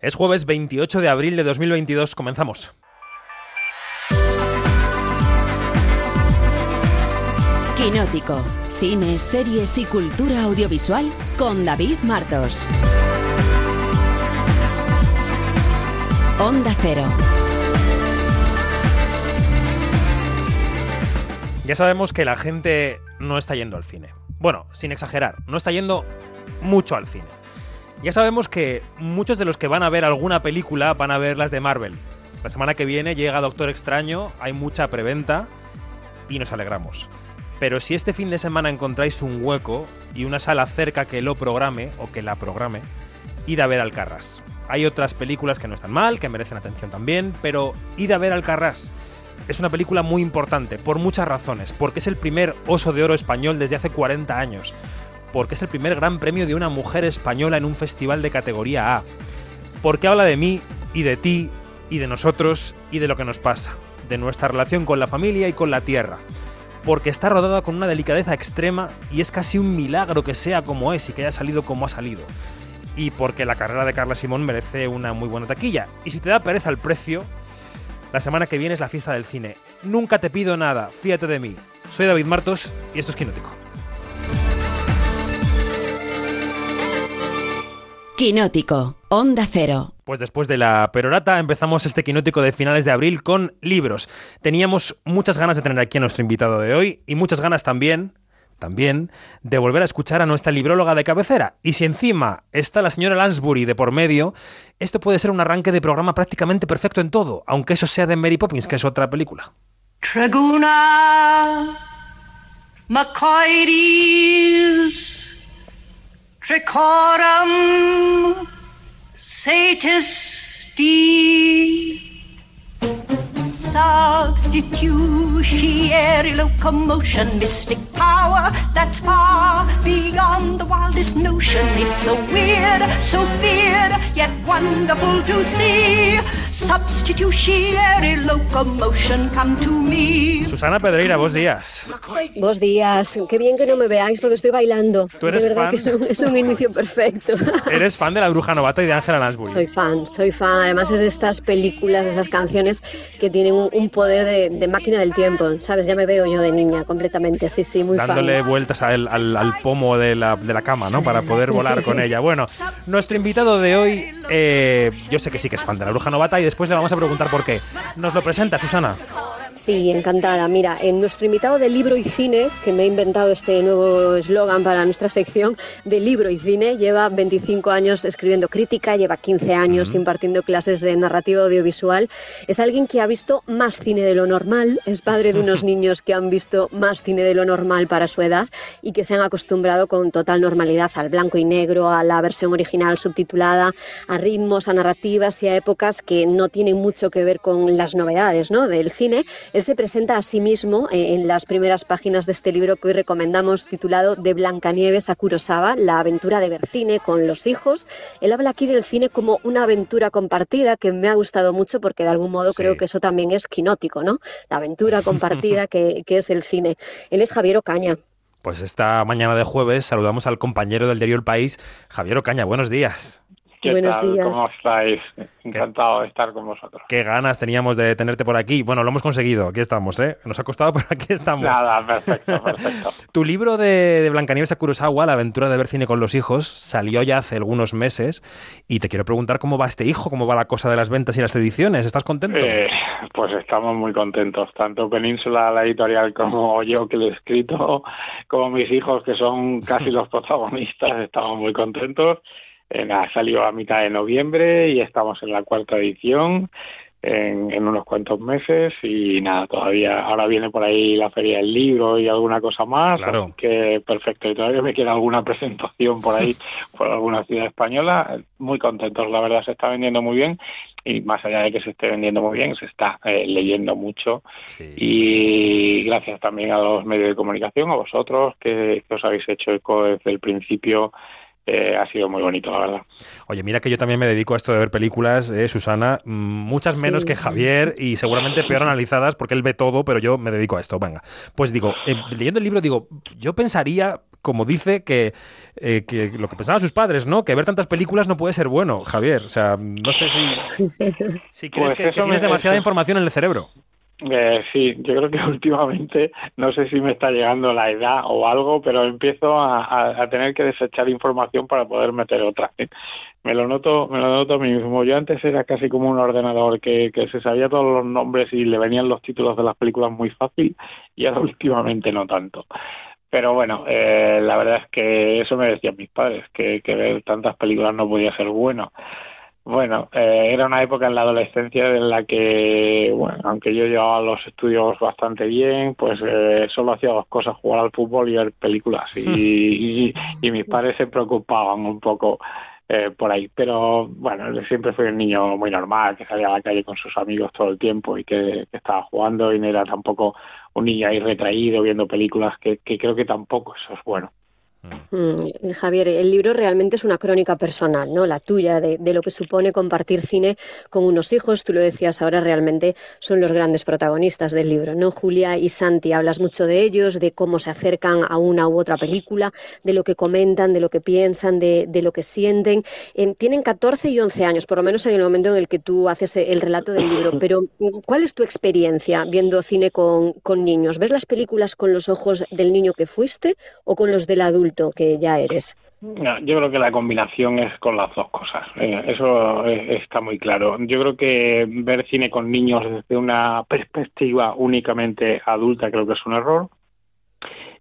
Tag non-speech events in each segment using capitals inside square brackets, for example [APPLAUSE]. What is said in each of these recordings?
Es jueves 28 de abril de 2022. Comenzamos. Quinótico. Cine, series y cultura audiovisual con David Martos. Onda Cero. Ya sabemos que la gente no está yendo al cine. Bueno, sin exagerar, no está yendo mucho al cine. Ya sabemos que muchos de los que van a ver alguna película van a ver las de Marvel. La semana que viene llega Doctor Extraño, hay mucha preventa y nos alegramos. Pero si este fin de semana encontráis un hueco y una sala cerca que lo programe o que la programe, id a ver Alcarrás. Hay otras películas que no están mal, que merecen atención también, pero id a ver Alcarrás. Es una película muy importante, por muchas razones, porque es el primer oso de oro español desde hace 40 años, porque es el primer gran premio de una mujer española en un festival de categoría A, porque habla de mí y de ti y de nosotros y de lo que nos pasa, de nuestra relación con la familia y con la tierra, porque está rodada con una delicadeza extrema y es casi un milagro que sea como es y que haya salido como ha salido. Y porque la carrera de Carla Simón merece una muy buena taquilla. Y si te da pereza el precio, la semana que viene es la fiesta del cine. Nunca te pido nada, fíjate de mí. Soy David Martos y esto es Quinótico. Quinótico. Onda Cero. Pues después de la perorata empezamos este quinótico de finales de abril con libros. Teníamos muchas ganas de tener aquí a nuestro invitado de hoy y muchas ganas también, también, de volver a escuchar a nuestra libróloga de cabecera. Y si encima está la señora Lansbury de por medio, esto puede ser un arranque de programa prácticamente perfecto en todo, aunque eso sea de Mary Poppins, que es otra película. Traguna, Tricorum satis dee. Substitutionary locomotion, mystic power that's far beyond the wildest notion. It's so weird, so weird, yet wonderful to see. Substitutionary locomotion come to me. Susana Pedreira, vos días. Buenos días. Qué bien que no me veáis porque estoy bailando. ¿Tú eres de verdad fan? que es un, es un inicio perfecto. [LAUGHS] Eres fan de la bruja novata y de Ángela Lansbury. Soy fan, soy fan. Además es de estas películas, de estas canciones que tienen un, poder de, máquina del tiempo, ¿sabes? Ya me veo yo de niña completamente, sí, sí, muy dándole vueltas al- al pomo de la, de la cama, ¿no? Para poder volar con ella. Bueno, nuestro invitado de hoy, eh, yo sé que sí que es fan de la bruja novata y después le vamos a preguntar por qué. Nos lo presenta, Susana. Sí, encantada. Mira, en nuestro invitado de libro y cine, que me he inventado este nuevo eslogan para nuestra sección de libro y cine, lleva 25 años escribiendo crítica, lleva 15 años impartiendo clases de narrativa audiovisual. Es alguien que ha visto más cine de lo normal, es padre de unos [LAUGHS] niños que han visto más cine de lo normal para su edad y que se han acostumbrado con total normalidad al blanco y negro, a la versión original subtitulada, a ritmos, a narrativas y a épocas que no tienen mucho que ver con las novedades ¿no? del cine. Él se presenta a sí mismo eh, en las primeras páginas de este libro que hoy recomendamos titulado De Blancanieves a Kurosawa, la aventura de ver cine con los hijos. Él habla aquí del cine como una aventura compartida que me ha gustado mucho porque de algún modo Sí. creo que eso también es quinótico, ¿no? La aventura [LAUGHS] compartida que, que es el cine. Él es Javier Ocaña. Pues esta mañana de jueves saludamos al compañero del diario El País, Javier Ocaña. Buenos días. ¿Qué Buenos tal? días. ¿Cómo estáis? Encantado de estar con vosotros. Qué ganas teníamos de tenerte por aquí. Bueno, lo hemos conseguido. Aquí estamos, ¿eh? Nos ha costado, [LAUGHS] pero aquí estamos. Nada, perfecto, perfecto. [LAUGHS] Tu libro de, de Blancanieves a Kurosawa, La aventura de ver cine con los hijos, salió ya hace algunos meses y te quiero preguntar cómo va este hijo, cómo va la cosa de las ventas y las ediciones. ¿Estás contento? Eh, pues estamos muy contentos, tanto Península, la editorial, como yo que lo he escrito, como mis hijos que son casi [LAUGHS] los protagonistas, estamos muy contentos. Eh, nada, salió a mitad de noviembre y estamos en la cuarta edición en, en unos cuantos meses y nada, todavía ahora viene por ahí la feria del libro y alguna cosa más, Claro. que perfecto. Y todavía me queda alguna presentación por ahí [LAUGHS] por alguna ciudad española. Muy contentos, la verdad, se está vendiendo muy bien y más allá de que se esté vendiendo muy bien, se está eh, leyendo mucho Sí. y gracias también a los medios de comunicación, a vosotros que, que os habéis hecho eco desde el principio. Eh, ha sido muy bonito, la verdad. Oye, mira que yo también me dedico a esto de ver películas, eh, Susana, mm, muchas Sí. menos que Javier y seguramente peor analizadas porque él ve todo, pero yo me dedico a esto. Venga, pues digo, eh, leyendo el libro, digo, yo pensaría como dice que, eh, que lo que pensaban sus padres, ¿no? Que ver tantas películas no puede ser bueno, Javier. O sea, no sé si, [LAUGHS] si crees Pues que, que tienes demasiada información en el cerebro. Eh, sí, yo creo que [LAUGHS] últimamente, no sé si me está llegando la edad o algo, pero empiezo a, tener que desechar información para poder meter otra. [LAUGHS] Me lo noto, me lo noto a mí mismo. Yo antes era casi como un ordenador que, que se sabía todos los nombres y le venían los títulos de las películas muy fácil y ahora [LAUGHS] últimamente no tanto. Pero bueno, eh, la verdad es que eso me decían mis padres, que, que ver tantas películas no podía ser bueno. Bueno, eh, era una época en la adolescencia en la que, bueno, aunque yo llevaba los estudios bastante bien, pues eh, solo hacía dos cosas, jugar al fútbol y ver películas. Y, y, y mis padres se preocupaban un poco eh, por ahí. Pero bueno, siempre fui un niño muy normal, que salía a la calle con sus amigos todo el tiempo y que, que estaba jugando y no era tampoco un niño ahí retraído viendo películas, que, que creo que tampoco eso es bueno. Mm, Javier, el libro realmente es una crónica personal, ¿no? La tuya, de, lo que supone compartir cine con unos hijos. Tú lo decías ahora, realmente son los grandes protagonistas del libro, ¿no? Julia y Santi, hablas mucho de ellos, de cómo se acercan a una u otra película, de lo que comentan, de lo que piensan, de, lo que sienten. Eh, tienen 14 y 11 años, por lo menos en el momento en el que tú haces el relato del libro. Pero, ¿cuál es tu experiencia viendo cine con, con niños? ¿Ves las películas con los ojos del niño que fuiste o con los del adulto que ya eres? Yo creo que la combinación es con las dos cosas. Eh, eso está muy claro. Yo creo que ver cine con niños desde una perspectiva únicamente adulta creo que es un error.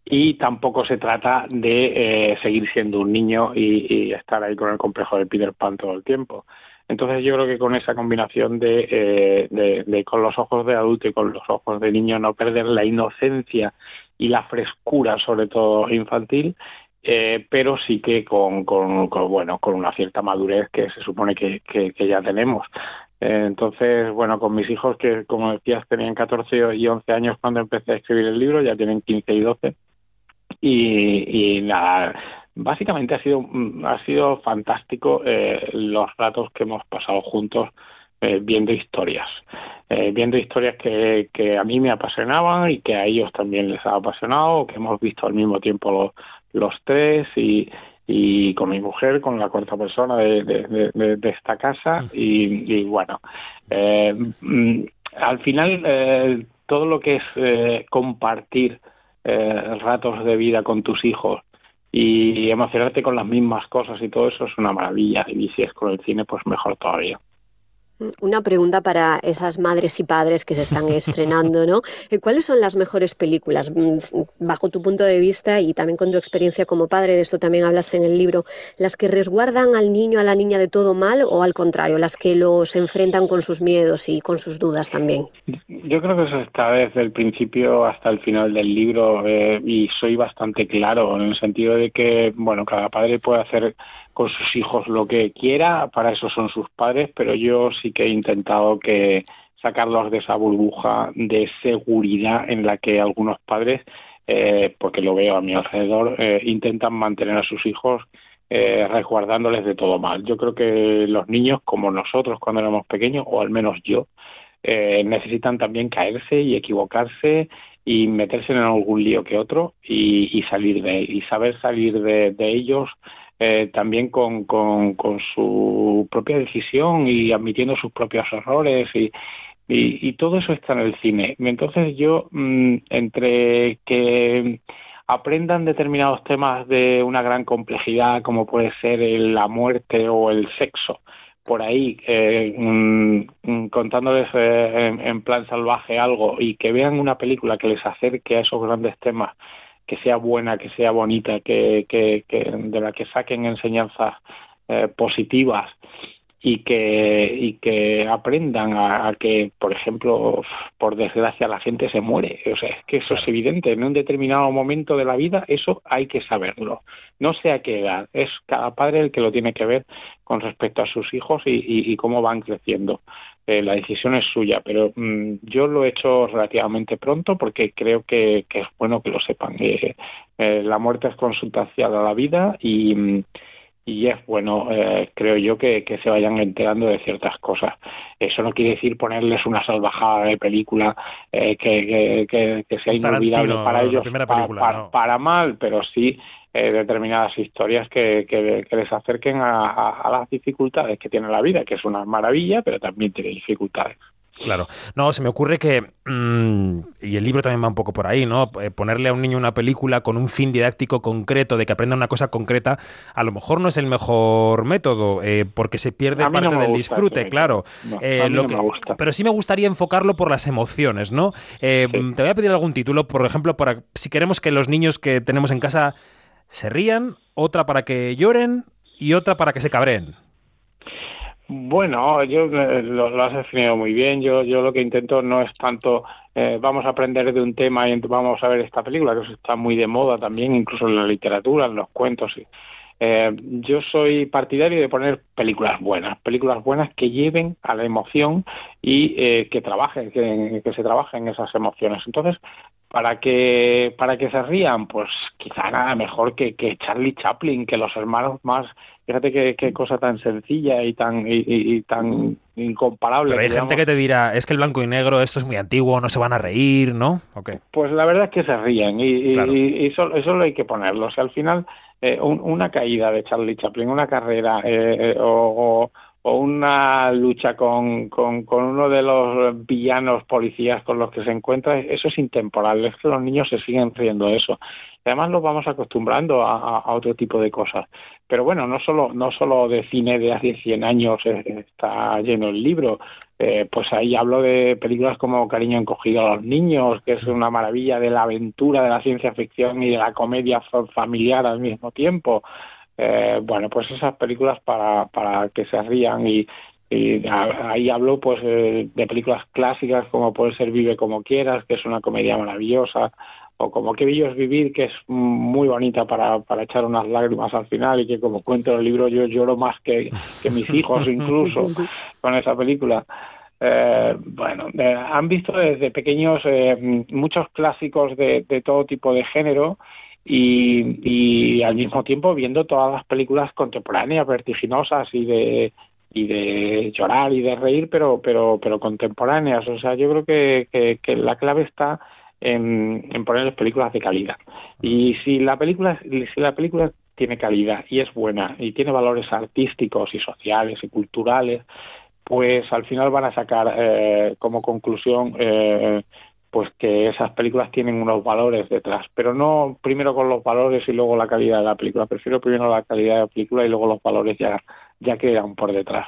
Y tampoco se trata de eh, seguir siendo un niño y, y estar ahí con el complejo de Peter Pan todo el tiempo. Entonces yo creo que con esa combinación de, eh, de, de con los ojos de adulto y con los ojos de niño no perder la inocencia y la frescura, sobre todo infantil, eh, pero sí que con, bueno con una cierta madurez que se supone que ya tenemos. Eh, entonces, bueno, con mis hijos que, como decías, tenían 14 y 11 años cuando empecé a escribir el libro, ya tienen 15 y 12. Y, y nada, básicamente ha sido ha sido fantástico eh, los ratos que hemos pasado juntos eh, viendo historias, eh, viendo historias que, que a mí me apasionaban y que a ellos también les ha apasionado, que hemos visto al mismo tiempo los, los tres y, y con mi mujer, con la cuarta persona de, de, de, de esta casa y, y bueno, eh, mm, al final eh, todo lo que es compartir ratos de vida con tus hijos y emocionarte con las mismas cosas y todo eso es una maravilla y si es con el cine pues mejor todavía. Una pregunta para esas madres y padres que se están [LAUGHS] estrenando, ¿no? ¿Cuáles son las mejores películas, bajo tu punto de vista y también con tu experiencia como padre, de esto también hablas en el libro, las que resguardan al niño, a la niña de todo mal o al contrario, las que los enfrentan con sus miedos y con sus dudas también? Yo creo que eso está desde el principio hasta el final del libro eh, y soy bastante claro en el sentido de que, bueno, cada padre puede hacer con sus hijos lo que quiera, para eso son sus padres, pero yo sí que he intentado que sacarlos de esa burbuja de seguridad en la que algunos padres, eh, porque lo veo a mi alrededor, eh, intentan mantener a sus hijos eh, resguardándoles de todo mal. Yo creo que los niños, como nosotros cuando éramos pequeños, o al menos yo, eh, necesitan también caerse y equivocarse y meterse en algún lío que otro y, y salir de y saber salir de, de ellos eh, también con, con, su propia decisión y admitiendo sus propios errores y, y, y, todo eso está en el cine. Entonces yo, mmm, entre que aprendan determinados temas de una gran complejidad como puede ser la muerte o el sexo, por ahí eh, mmm, contándoles eh, en, en plan salvaje algo y que vean una película que les acerque a esos grandes temas que sea buena, que sea bonita, que, que, que de la que saquen enseñanzas eh, positivas y que y que aprendan a, a, que, por ejemplo, por desgracia la gente se muere. O sea, es que eso es evidente. En un determinado momento de la vida eso hay que saberlo. No sé a qué edad. Es cada padre el que lo tiene que ver con respecto a sus hijos y, y, y cómo van creciendo. Eh, la decisión es suya, pero mmm, yo lo he hecho relativamente pronto porque creo que, que es bueno que lo sepan. Eh, eh, la muerte es consustancial a la vida y, y es bueno, eh, creo yo, que, que, se vayan enterando de ciertas cosas. Eso no quiere decir ponerles una salvajada de película eh, que, que, sea inolvidable para ellos, película, para, no. para, mal, pero sí eh, determinadas historias que, que, les acerquen a, las dificultades que tiene la vida, que es una maravilla, pero también tiene dificultades. Claro. No, se me ocurre que, mm, y el libro también va un poco por ahí, ¿no? Eh, ponerle a un niño una película con un fin didáctico concreto, de que aprenda una cosa concreta, a lo mejor no es el mejor método, eh, porque se pierde parte del disfrute, claro. Eh, lo que, pero sí me gustaría enfocarlo por las emociones, ¿no? Te voy a pedir algún título, por ejemplo, para si queremos que los niños que tenemos en casa se rían, otra para que lloren y otra para que se cabreen. Bueno, yo eh, lo, has definido muy bien. Yo, yo lo que intento no es tanto eh, vamos a aprender de un tema y vamos a ver esta película, que está muy de moda también, incluso en la literatura, en los cuentos. Eh, yo soy partidario de poner películas buenas, películas buenas que lleven a la emoción y que trabajen, que, que se trabajen esas emociones. Entonces, para que para que se rían, pues quizá nada mejor que, que Charlie Chaplin, que los hermanos más Fíjate qué, cosa tan sencilla y tan y, tan incomparable. Pero hay gente que te dirá, es que el blanco y negro, esto es muy antiguo, no se van a reír, ¿no? Pues la verdad es que se ríen y, eso, eso lo hay que ponerlo. O sea, al final, eh, una caída de Charlie Chaplin, una carrera eh, eh, o, o, una lucha con, con, uno de los villanos policías con los que se encuentra, eso es intemporal. Es que los niños se siguen riendo de eso. Además nos vamos acostumbrando a, otro tipo de cosas. Pero bueno, no solo, no solo de cine de hace 100 años está lleno el libro, eh, pues ahí hablo de películas como Cariño encogido a los niños, que es una maravilla de la aventura, de la ciencia ficción y de la comedia familiar al mismo tiempo. Eh, bueno, pues esas películas para, para que se rían y, ahí hablo pues de películas clásicas como puede ser Vive como quieras, que es una comedia maravillosa, o como Qué bello es vivir, que es muy bonita para, para echar unas lágrimas al final y que como cuento en el libro yo lloro más que, que mis hijos [LAUGHS] incluso con esa película. Eh, bueno, eh, han visto desde pequeños eh, muchos clásicos de, de, todo tipo de género y, al mismo tiempo viendo todas las películas contemporáneas, vertiginosas y de y de llorar y de reír, pero pero pero contemporáneas. O sea, yo creo que, que, la clave está en, en ponerles películas de calidad. Y si la película, si la película tiene calidad y es buena y tiene valores artísticos y sociales y culturales, pues al final van a sacar eh, como conclusión eh, pues que esas películas tienen unos valores detrás, pero no primero con los valores y luego la calidad de la película, prefiero primero la calidad de la película y luego los valores ya, ya quedan por detrás.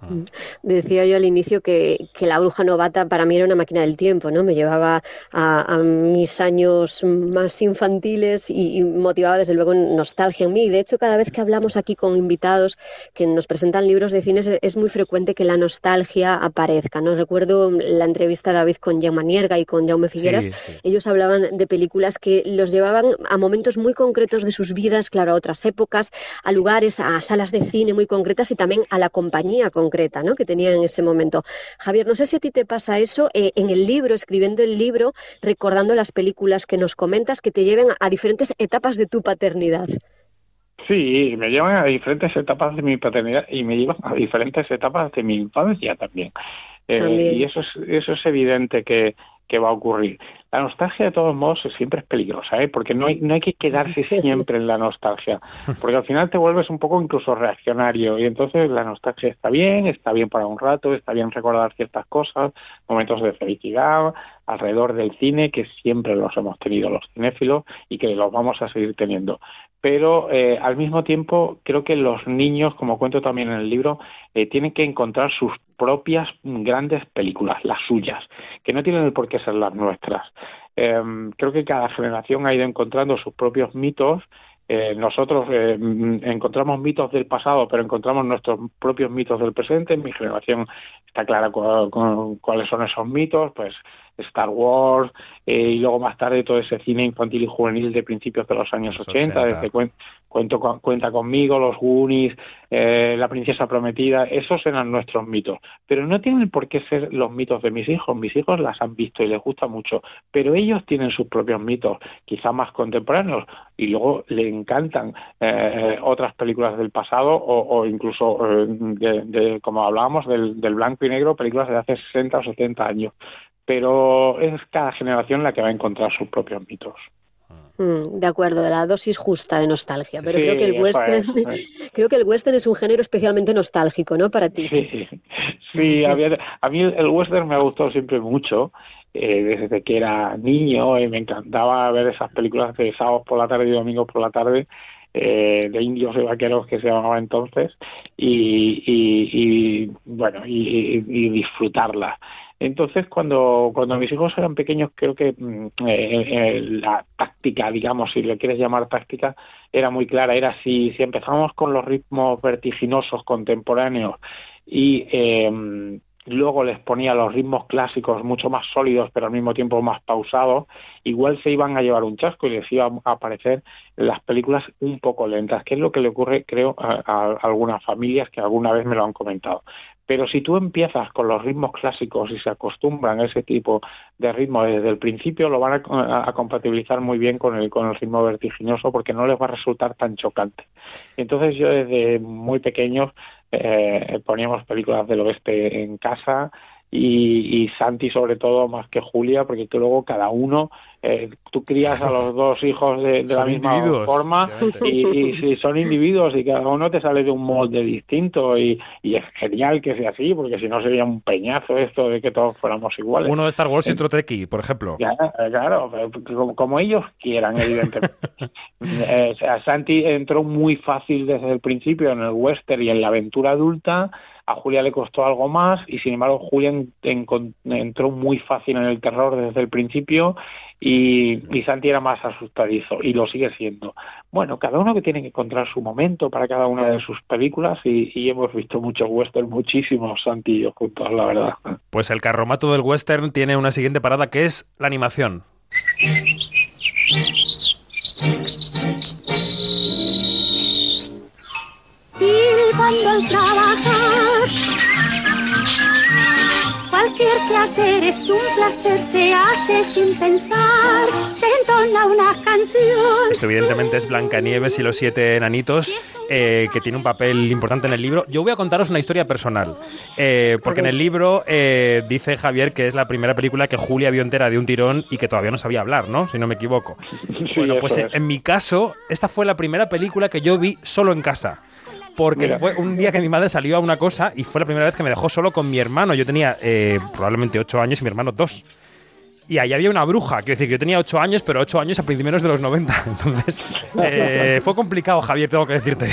Mm. Decía yo al inicio que, la bruja novata para mí era una máquina del tiempo, ¿no? Me llevaba a, mis años más infantiles y, motivaba desde luego nostalgia en mí. De hecho, cada vez que hablamos aquí con invitados que nos presentan libros de cine, es, muy frecuente que la nostalgia aparezca, ¿no? Recuerdo la entrevista de David con Jaume Nierga y con Jaume Figueras. Ellos hablaban de películas que los llevaban a momentos muy concretos de sus vidas, claro, a otras épocas, a lugares, a salas de cine muy concretas y también a la compañía con concreta ¿no? que tenía en ese momento. Javier, no sé si a ti te pasa eso eh, en el libro, escribiendo el libro, recordando las películas que nos comentas, que te lleven a diferentes etapas de tu paternidad. Sí, me llevan a diferentes etapas de mi paternidad y me llevan a diferentes etapas de mi infancia también. Eh, y eso es, eso es evidente que, que va a ocurrir. La nostalgia, de todos modos, siempre es peligrosa, ¿eh? porque no hay, no hay que quedarse [LAUGHS] siempre en la nostalgia, porque al final te vuelves un poco incluso reaccionario, y entonces la nostalgia está bien, está bien para un rato, está bien recordar ciertas cosas, momentos de felicidad alrededor del cine, que siempre los hemos tenido los cinéfilos y que los vamos a seguir teniendo pero eh, al mismo tiempo creo que los niños, como cuento también en el libro, eh, tienen que encontrar sus propias grandes películas, las suyas, que no tienen por qué ser las nuestras. Em, creo que cada generación ha ido encontrando sus propios mitos. Eh, nosotros encontramos mitos del pasado, pero encontramos nuestros propios mitos del presente. En mi generación está clara cuáles son esos mitos, pues Star Wars, eh, y luego más tarde todo ese cine infantil y juvenil de principios de los años 80, desde cuento, Cuenta conmigo, Los Goonies, eh, La Princesa Prometida, esos eran nuestros mitos. Pero no tienen por qué ser los mitos de mis hijos, mis hijos las han visto y les gusta mucho, pero ellos tienen sus propios mitos, quizá más contemporáneos, y luego le encantan eh, otras películas del pasado o, incluso, de, como hablábamos, del, del blanco y negro, películas de hace 60 o 70 años pero es cada generación la que va a encontrar sus propios mitos. Mm, de acuerdo, de la dosis justa de nostalgia, pero creo que el western, [LAUGHS] creo que el western es un género especialmente nostálgico, ¿no? Para ti. Sí, sí a mí el western me ha gustado siempre mucho. Eh, desde que era niño y me encantaba ver esas películas de sábados por la tarde y domingos por la tarde eh, de indios y vaqueros que se llamaba entonces y, y, bueno y, y disfrutarlas entonces, cuando, cuando mis hijos eran pequeños, creo que mm, eh, la táctica, digamos, si le quieres llamar táctica, era muy clara. Era si, si empezamos con los ritmos vertiginosos contemporáneos y eh, luego les ponía los ritmos clásicos mucho más sólidos, pero al mismo tiempo más pausados, igual se iban a llevar un chasco y les iban a aparecer las películas un poco lentas, que es lo que le ocurre, creo, a algunas familias que alguna vez me lo han comentado. Pero si tú empiezas con los ritmos clásicos y se acostumbran a ese tipo de ritmo desde el principio, lo van a, compatibilizar muy bien con el, con el ritmo vertiginoso porque no les va a resultar tan chocante. Entonces yo desde muy pequeños eh, poníamos películas del oeste en casa y, y Santi sobre todo más que Julia porque luego cada uno eh, tú crías a los dos hijos de, la misma forma y, son individuos y cada uno te sale de un molde distinto y, es genial que sea así porque si no sería un peñazo esto de que todos fuéramos iguales. Uno de Star Wars y otro Treki, por ejemplo. claro, como, ellos quieran, evidentemente. [LAUGHS] eh, Santi entró muy fácil desde el principio en el western y en la aventura adulta a Julia le costó algo más y sin embargo Julia entró muy fácil en el terror desde el principio y, Santi era más asustadizo y lo sigue siendo. Bueno, cada uno que tiene que encontrar su momento para cada una de sus películas y, hemos visto muchos western, muchísimos Santi y yo juntos, la verdad. Pues el carromato del western tiene una siguiente parada que es la animación. cuando al trabajar. Cualquier placer es un placer, se hace sin pensar, se entona una canción. Esto evidentemente es Blancanieves y los siete enanitos, eh, que tiene un papel importante en el libro. Yo voy a contaros una historia personal, eh, porque en el libro eh, dice Javier que es la primera película que Julia vio entera de un tirón y que todavía no sabía hablar, ¿no? Si no me equivoco. [LAUGHS] bueno, pues en mi caso, esta fue la primera película que yo vi solo en casa porque fue un día que mi madre salió a una cosa y fue la primera vez que me dejó solo con mi hermano. Yo tenía eh, probablemente 8 años y mi hermano 2. Y ahí había una bruja, quiero decir que yo tenía 8 años, pero 8 años a principios de los 90. [LAUGHS] Entonces, eh, fue complicado, Javier, tengo que decirte.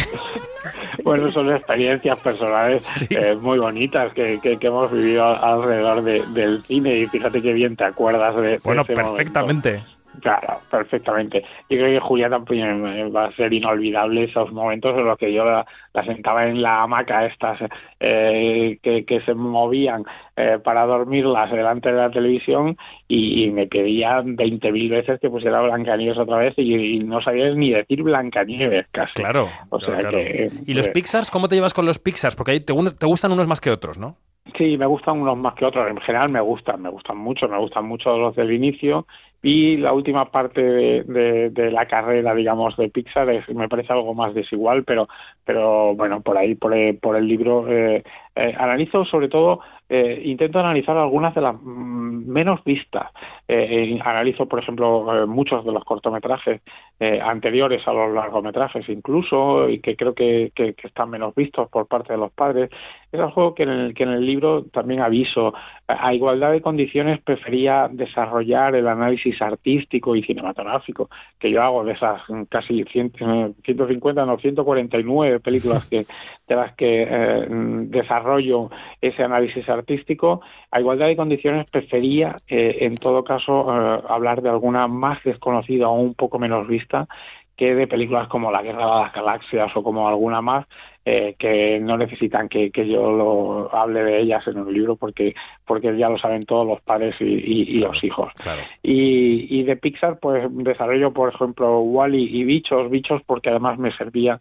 Bueno, son experiencias personales [LAUGHS] eh, muy bonitas que, que, hemos vivido alrededor del cine y fíjate qué bien te acuerdas de, Bueno, perfectamente. Claro, perfectamente. Yo creo que Julia también va a ser inolvidable esos momentos en los que yo la, sentaba en la hamaca estas eh, que, se movían eh, para dormirlas delante de la televisión y, me pedían 20.000 veces que pusiera Blancanieves otra vez y, no sabías ni decir Blancanieves casi. Claro. O sea Que, ¿Y los Pixars? ¿Cómo te llevas con los Pixars? Porque te, te gustan unos más que otros, ¿no? Sí, me gustan unos más que otros. En general me gustan, me gustan mucho, me gustan mucho los del inicio y la última parte de, de, la carrera, digamos, de Pixar me parece algo más desigual, pero, pero bueno, por ahí, por, por el libro, eh, eh, analizo sobre todo eh, intento analizar algunas de las mm, menos vistas. Eh, analizo, por ejemplo, eh, muchos de los cortometrajes anteriores a los largometrajes, incluso, y que creo que, están menos vistos por parte de los padres. Es algo que en el, que en el libro también aviso. A igualdad de condiciones prefería desarrollar el análisis artístico y cinematográfico que yo hago de esas casi 150, no, 149 películas que, [LAUGHS] de las que desarrollo ese análisis artístico, a igualdad de condiciones prefería, eh, en todo caso, eh, hablar de alguna más desconocida o un poco menos vista que de películas como La Guerra de las Galaxias o como alguna más eh, que no necesitan que, yo lo hable de ellas en un libro porque porque ya lo saben todos los padres y, los hijos. Y, y de Pixar pues desarrollo por ejemplo Wally y Bichos, Bichos porque además me servía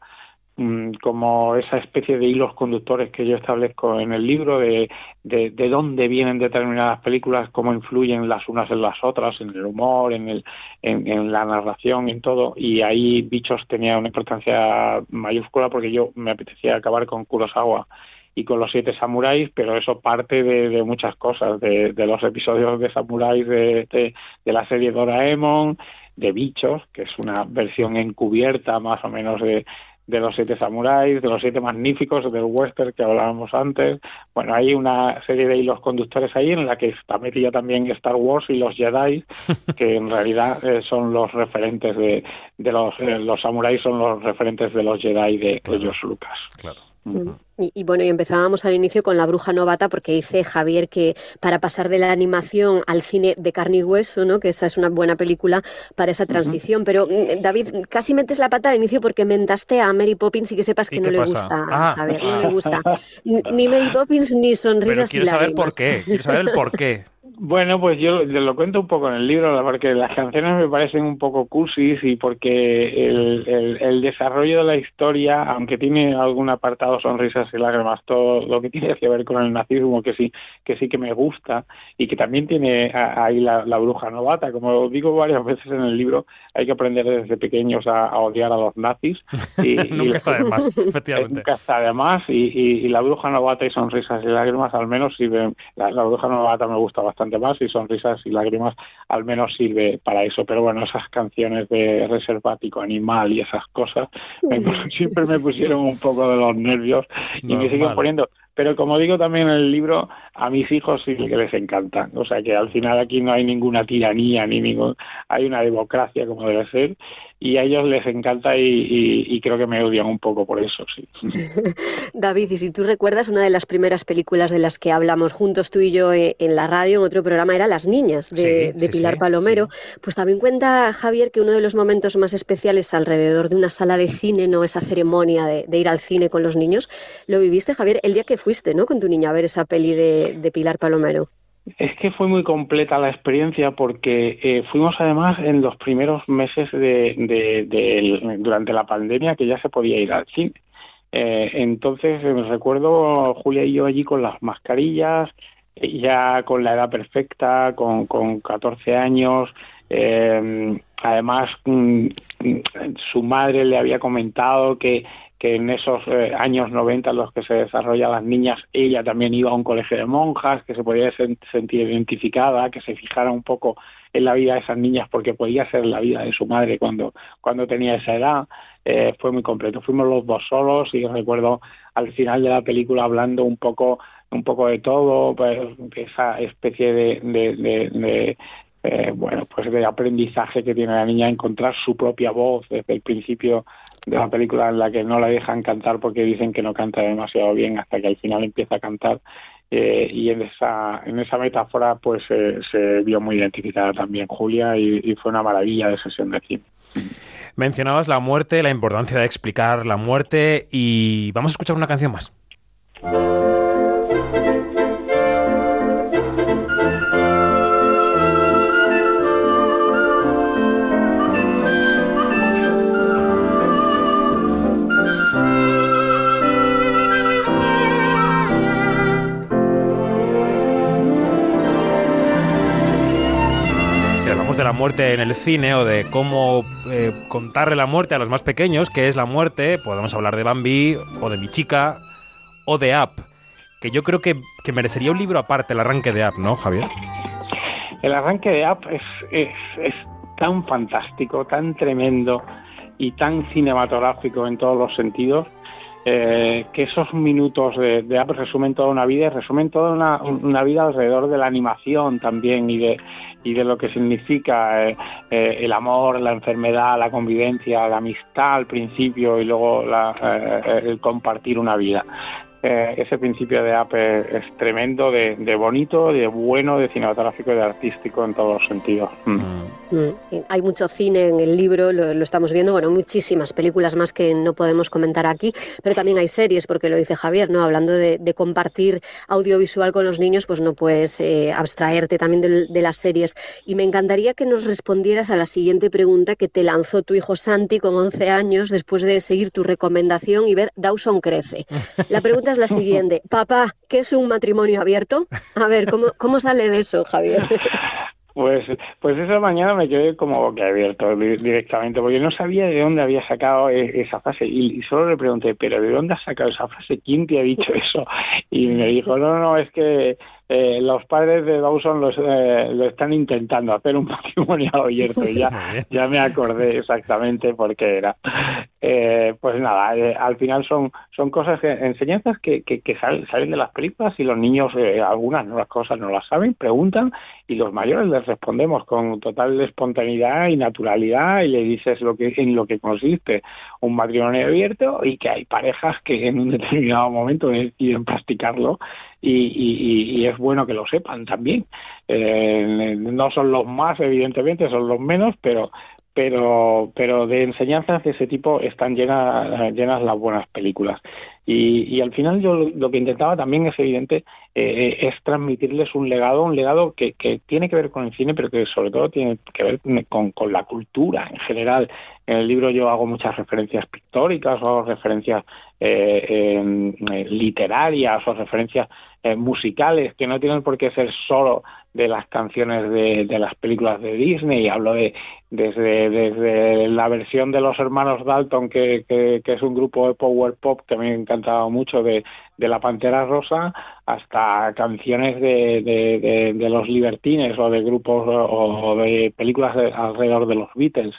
como esa especie de hilos conductores que yo establezco en el libro de, de, de, dónde vienen determinadas películas, cómo influyen las unas en las otras, en el humor, en, el, en, la narración, en todo. Y ahí Bichos tenía una importancia mayúscula porque yo me apetecía acabar con Kurosawa y con los siete samuráis, pero eso parte de, muchas cosas, de, los episodios de samuráis de, de, la serie Doraemon, de Bichos, que es una versión encubierta más o menos de, de los siete samuráis, de los siete magníficos, del western que hablábamos antes. Bueno, hay una serie de hilos conductores ahí en la que está metida también Star Wars y los Jedi, [LAUGHS] que en realidad eh, son los referentes de, de los, eh, los samuráis son los referentes de los Jedi de ellos Lucas. Claro. Y, bueno, y empezábamos al inicio con La Bruja Novata, porque dice Javier que para pasar de la animación al cine de carne y hueso, ¿no? que esa es una buena película para esa transición. Pero mm, David, casi metes la pata al inicio porque mentaste a Mary Poppins y que sepas que [LAUGHS] no le gusta a ah. Javier, no le gusta. Ni Mary Poppins ni sonrisas Pero quiero saber por qué, quiero saber el por qué. [LAUGHS] Bueno, pues yo lo cuento un poco en el libro, porque las canciones me parecen un poco cursis y porque el, el, desarrollo de la historia, aunque tiene algún apartado sonrisas y lágrimas, todo lo que tiene que ver con el nazismo, que sí que sí que me gusta y que también tiene ahí la, bruja novata, como digo varias veces en el libro, hay que aprender desde pequeños a, odiar a los nazis. Y, [LAUGHS] nunca está de más, [LAUGHS] efectivamente. Nunca está de más y, la bruja novata y sonrisas y lágrimas al menos sirven, la, la bruja novata me gusta bastante más y sonrisas y lágrimas al menos sirve para eso. Pero bueno, esas canciones de reservático animal y esas cosas [LAUGHS] siempre me pusieron un poco de los nervios y me siguen poniendo. Pero como digo también en el libro, a mis hijos sí que les encantan. O sea que al final aquí no hay ninguna tiranía, ni ningún, hay una democracia como debe ser y a ellos les encanta y, creo que me odian un poco por eso, sí. [LAUGHS] David, y si tú recuerdas, una de las primeras películas de las que hablamos juntos tú y yo eh, en la radio, en otro programa, era Las Niñas, de, Pilar Palomero. Pues también cuenta Javier que uno de los momentos más especiales alrededor de una sala de cine, no esa ceremonia de, ir al cine con los niños, lo viviste, Javier, el día que fuiste, ¿no? Con tu niña a ver esa peli de Pilar Palomero. Es que fue muy completa la experiencia porque eh, fuimos además en los primeros meses de, durante la pandemia que ya se podía ir al cine. Eh, entonces me recuerdo Julia y yo allí con las mascarillas, ya con la edad perfecta, con, con 14 años. Eh, además, mm, mm, su madre le había comentado que que en esos eh, años 90 en los que se desarrollan las niñas, ella también iba a un colegio de monjas, que se podía sentir identificada, que se fijara un poco en la vida de esas niñas porque podía ser la vida de su madre cuando, cuando tenía esa edad. Eh, fue muy completo. Fuimos los dos solos y recuerdo al final de la película hablando un poco, un poco de todo, pues, esa especie de, de, eh, bueno, pues de aprendizaje que tiene la niña, encontrar su propia voz desde el principio de la película en la que no la dejan cantar porque dicen que no canta demasiado bien hasta que al final empieza a cantar eh, y en esa en esa metáfora pues se vio muy identificada también Julia y, fue una maravilla de sesión de cine. Mencionabas la muerte, la importancia de explicar la muerte y vamos a escuchar una canción más. Muerte en el cine o de cómo eh, contarle la muerte a los más pequeños, que es la muerte, podemos hablar de Bambi o de Mi Chica o de App, que yo creo que, merecería un libro aparte, el arranque de App, ¿no, Javier? El arranque de App es, es, tan fantástico, tan tremendo y tan cinematográfico en todos los sentidos. Eh, que esos minutos de, de, App resumen toda una vida y resumen toda una, una, vida alrededor de la animación también y de, y de lo que significa eh, eh, el amor, la enfermedad, la convivencia, la amistad al principio y luego eh, el compartir una vida. Ese principio de APE es tremendo, de, bonito, de bueno, de cinematográfico y de artístico en todos los sentidos. Mm. Mm. Hay mucho cine en el libro, lo, estamos viendo, bueno, muchísimas películas más que no podemos comentar aquí, pero también hay series, porque lo dice Javier, ¿no? Hablando de, compartir audiovisual con los niños, pues no puedes eh, abstraerte también de, las series. Y me encantaría que nos respondieras a la siguiente pregunta que te lanzó tu hijo Santi con 11 años después de seguir tu recomendación y ver Dawson crece. La pregunta es la siguiente, [LAUGHS] papá, ¿qué es un matrimonio abierto? A ver, ¿cómo, cómo sale de eso, Javier? [LAUGHS] Pues, pues esa mañana me quedé como abierto directamente, porque no sabía de dónde había sacado e, esa frase y, solo le pregunté, pero ¿de dónde has sacado esa frase? ¿Quién te ha dicho [LAUGHS] eso? Y me dijo, no, no, es que eh, los padres de Dawson los, eh, lo están intentando hacer un [LAUGHS] matrimonio abierto ya, ya me acordé exactamente por qué era. Eh, pues nada, eh, al final son, son cosas, que, enseñanzas que, que, que salen, salen de las películas y los niños algunas no las cosas no las saben, preguntan y los mayores les respondemos con total espontaneidad y naturalidad y le dices lo que en lo que consiste un matrimonio abierto y que hay parejas que en un determinado momento deciden practicarlo y, y, es bueno que lo sepan también. Eh, no son los más, evidentemente, son los menos, pero pero pero de enseñanzas de ese tipo están llenas llenas las buenas películas y, y al final yo lo, que intentaba también es evidente eh, es transmitirles un legado un legado que, que tiene que ver con el cine pero que sobre todo tiene que ver con, con la cultura en general en el libro yo hago muchas referencias pictóricas o referencias eh, eh, literarias o referencias eh, musicales que no tienen por qué ser solo de las canciones de, las películas de Disney. Hablo de desde, desde la versión de los hermanos Dalton, que, que, es un grupo de power pop que me ha encantado mucho, de, de La Pantera Rosa, hasta canciones de, de, los Libertines o de grupos o de películas alrededor de los Beatles.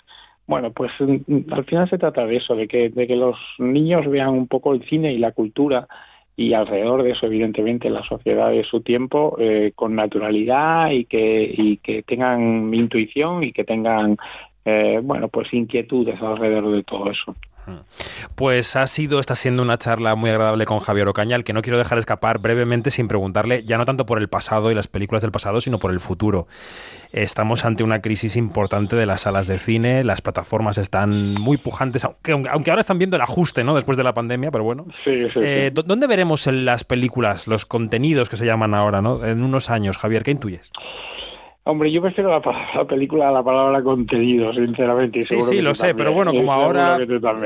Bueno, pues mm, al final se trata de eso, de que, de que los niños vean un poco el cine y la cultura y alrededor de eso, evidentemente, la sociedad de su tiempo eh, con naturalidad y que, y que tengan intuición y que tengan, eh, bueno, pues inquietudes alrededor de todo eso. Pues ha sido, está siendo una charla muy agradable con Javier Ocaña, que no quiero dejar escapar brevemente sin preguntarle, ya no tanto por el pasado y las películas del pasado, sino por el futuro. Estamos ante una crisis importante de las salas de cine, las plataformas están muy pujantes, aunque, aunque ahora están viendo el ajuste, ¿no? Después de la pandemia, pero bueno. Eh, ¿Dónde veremos en las películas los contenidos que se llaman ahora, ¿no? En unos años, Javier, ¿qué intuyes? Hombre, yo prefiero la, película a la palabra contenido, sinceramente. sí, sí, lo sé, pero bueno, como ahora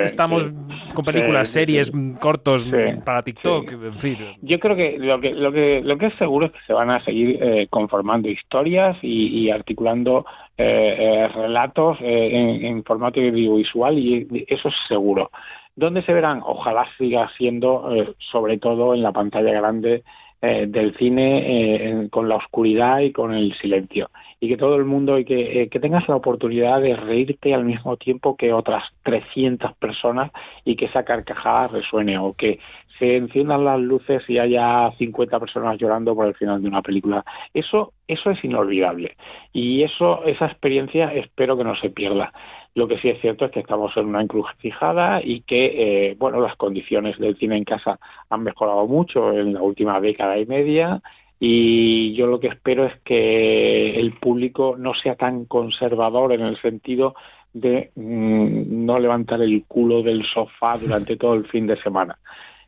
estamos con películas, series, cortos para TikTok, en fin. Yo creo que lo que lo que lo que es seguro es que se van a seguir eh, conformando historias y, articulando eh, eh, relatos en, en, formato audiovisual y eso es seguro. ¿Dónde se verán? Ojalá siga siendo, sobre todo en la pantalla grande eh, del cine eh, con la oscuridad y con el silencio. Y que todo el mundo, y que, eh, que tengas la oportunidad de reírte al mismo tiempo que otras 300 personas y que esa carcajada resuene o que se enciendan las luces y haya 50 personas llorando por el final de una película. Eso, eso es inolvidable. Y eso, esa experiencia espero que no se pierda. Lo que sí es cierto es que estamos en una encrucijada y que, eh, bueno, las condiciones del cine en casa han mejorado mucho en la última década y media y yo lo que espero es que el público no sea tan conservador en el sentido de mm, no levantar el culo del sofá durante todo el fin de semana.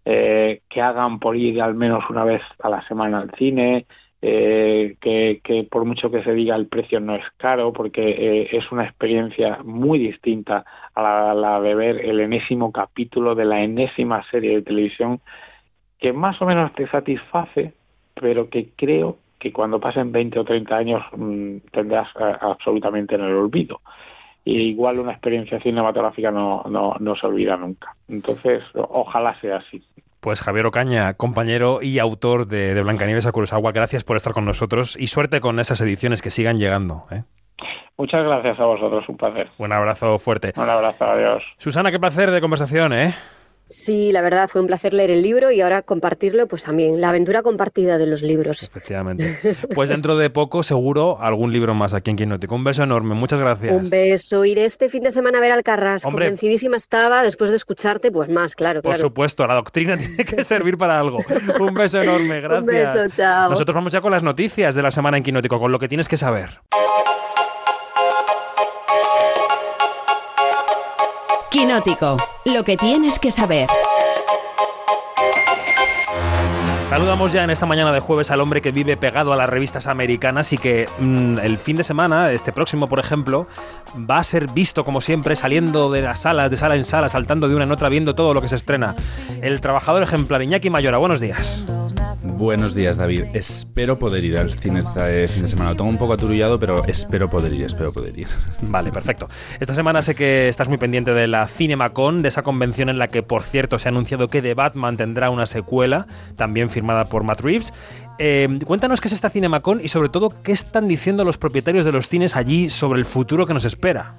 Eh, que hagan por ir al menos una vez a la semana al cine, eh, que, que, por mucho que se diga el precio no es caro porque eh, es una experiencia muy distinta a la, de ver el enésimo capítulo de la enésima serie de televisión que más o menos te satisface pero que creo que cuando pasen 20 o 30 años mm, tendrás eh, absolutamente en el olvido y igual una experiencia cinematográfica no, no, no se olvida nunca entonces ojalá sea así pues Javier Ocaña, compañero y autor de, de Blancanieves a Kurosawa, gracias por estar con nosotros y suerte con esas ediciones que sigan llegando. ¿eh? Muchas gracias a vosotros, un placer. Un abrazo fuerte. Un abrazo, adiós. Susana, qué placer de conversación, ¿eh? Sí, la verdad fue un placer leer el libro y ahora compartirlo, pues también, la aventura compartida de los libros. Efectivamente. [LAUGHS] Pues dentro de poco, seguro, algún libro más aquí en Quinótico. Un beso enorme, muchas gracias. Un beso. Iré este fin de semana a ver al Carras. Convencidísima estaba, después de escucharte, pues más, claro, Por supuesto, la doctrina tiene que servir para algo. [LAUGHS] Un beso enorme, gracias. Un beso, chao. Nosotros vamos ya con las noticias de la semana en Quinótico, con lo que tienes que saber. Quinótico, lo que tienes que saber. Saludamos ya en esta mañana de jueves al hombre que vive pegado a las revistas americanas y que mm, el fin de semana, este próximo por ejemplo, va a ser visto como siempre saliendo de las salas, de sala en sala, saltando de una en otra, viendo todo lo que se estrena. El trabajador ejemplar Iñaki Mayora, buenos días. Buenos días, David. Espero poder ir al cine este fin de semana. Lo tengo un poco aturullado, pero espero poder ir, espero poder ir. Vale, perfecto. Esta semana sé que estás muy pendiente de la CinemaCon, de esa convención en la que, por cierto, se ha anunciado que The Batman tendrá una secuela, también firmada por Matt Reeves. Eh, cuéntanos qué es esta CinemaCon y, sobre todo, qué están diciendo los propietarios de los cines allí sobre el futuro que nos espera.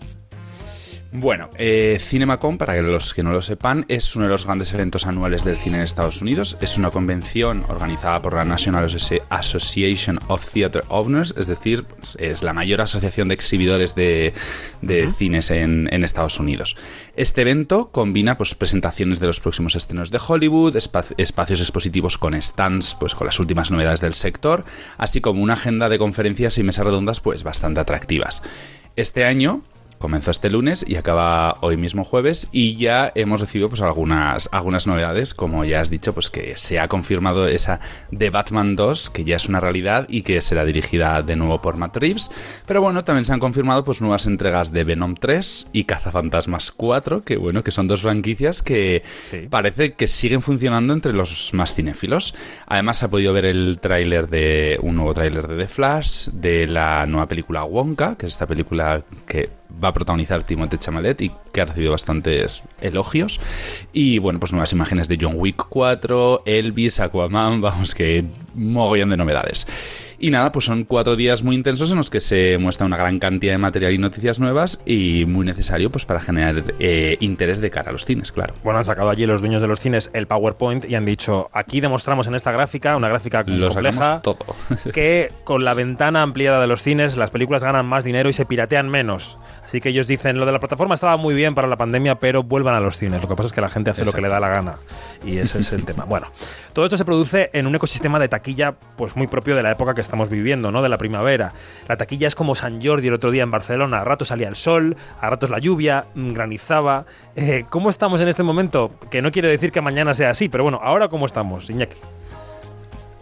Bueno, eh, CinemaCon, para los que no lo sepan, es uno de los grandes eventos anuales del cine en Estados Unidos. Es una convención organizada por la National Association of Theatre Owners, es decir, es la mayor asociación de exhibidores de, cines en, Estados Unidos. Este evento combina pues, presentaciones de los próximos estrenos de Hollywood, espacios expositivos con stands pues, con las últimas novedades del sector, así como una agenda de conferencias y mesas redondas pues, bastante atractivas. Este año comenzó este lunes y acaba hoy mismo jueves y ya hemos recibido pues algunas, algunas novedades, como ya has dicho, pues que se ha confirmado esa de Batman 2, que ya es una realidad y que será dirigida de nuevo por Matt Reeves, pero bueno, también se han confirmado pues nuevas entregas de Venom 3 y Cazafantasmas 4, que bueno, que son dos franquicias que parece que siguen funcionando entre los más cinéfilos. Además se ha podido ver el tráiler de un nuevo tráiler de The Flash, de la nueva película Wonka, que es esta película que va a protagonizar Timothée Chamalet y que ha recibido bastantes elogios. Y bueno, pues nuevas imágenes de John Wick 4, Elvis, Aquaman, [LAUGHS] vamos que mogollón de novedades. Y nada, pues son cuatro días muy intensos en los que se muestra una gran cantidad de material y noticias nuevas y muy necesario pues para generar eh, interés de cara a los cines, claro. Bueno, han sacado allí los dueños de los cines el PowerPoint y han dicho, aquí demostramos en esta gráfica, una gráfica compleja, todo. [LAUGHS] que con la ventana ampliada de los cines las películas ganan más dinero y se piratean menos. Así que ellos dicen, lo de la plataforma estaba muy bien para la pandemia, pero vuelvan a los cines. Lo que pasa es que la gente hace lo que le da la gana. Y ese es el [LAUGHS] tema. Bueno, todo esto se produce en un ecosistema de taquilla pues muy propio de la época que estamos viviendo, ¿no? De la primavera. La taquilla es como San Jordi el otro día en Barcelona. A ratos salía el sol, a ratos la lluvia, mm, granizaba. Eh, ¿Cómo estamos en este momento? Que no quiere decir que mañana sea así, pero bueno, ahora cómo estamos, Iñaki.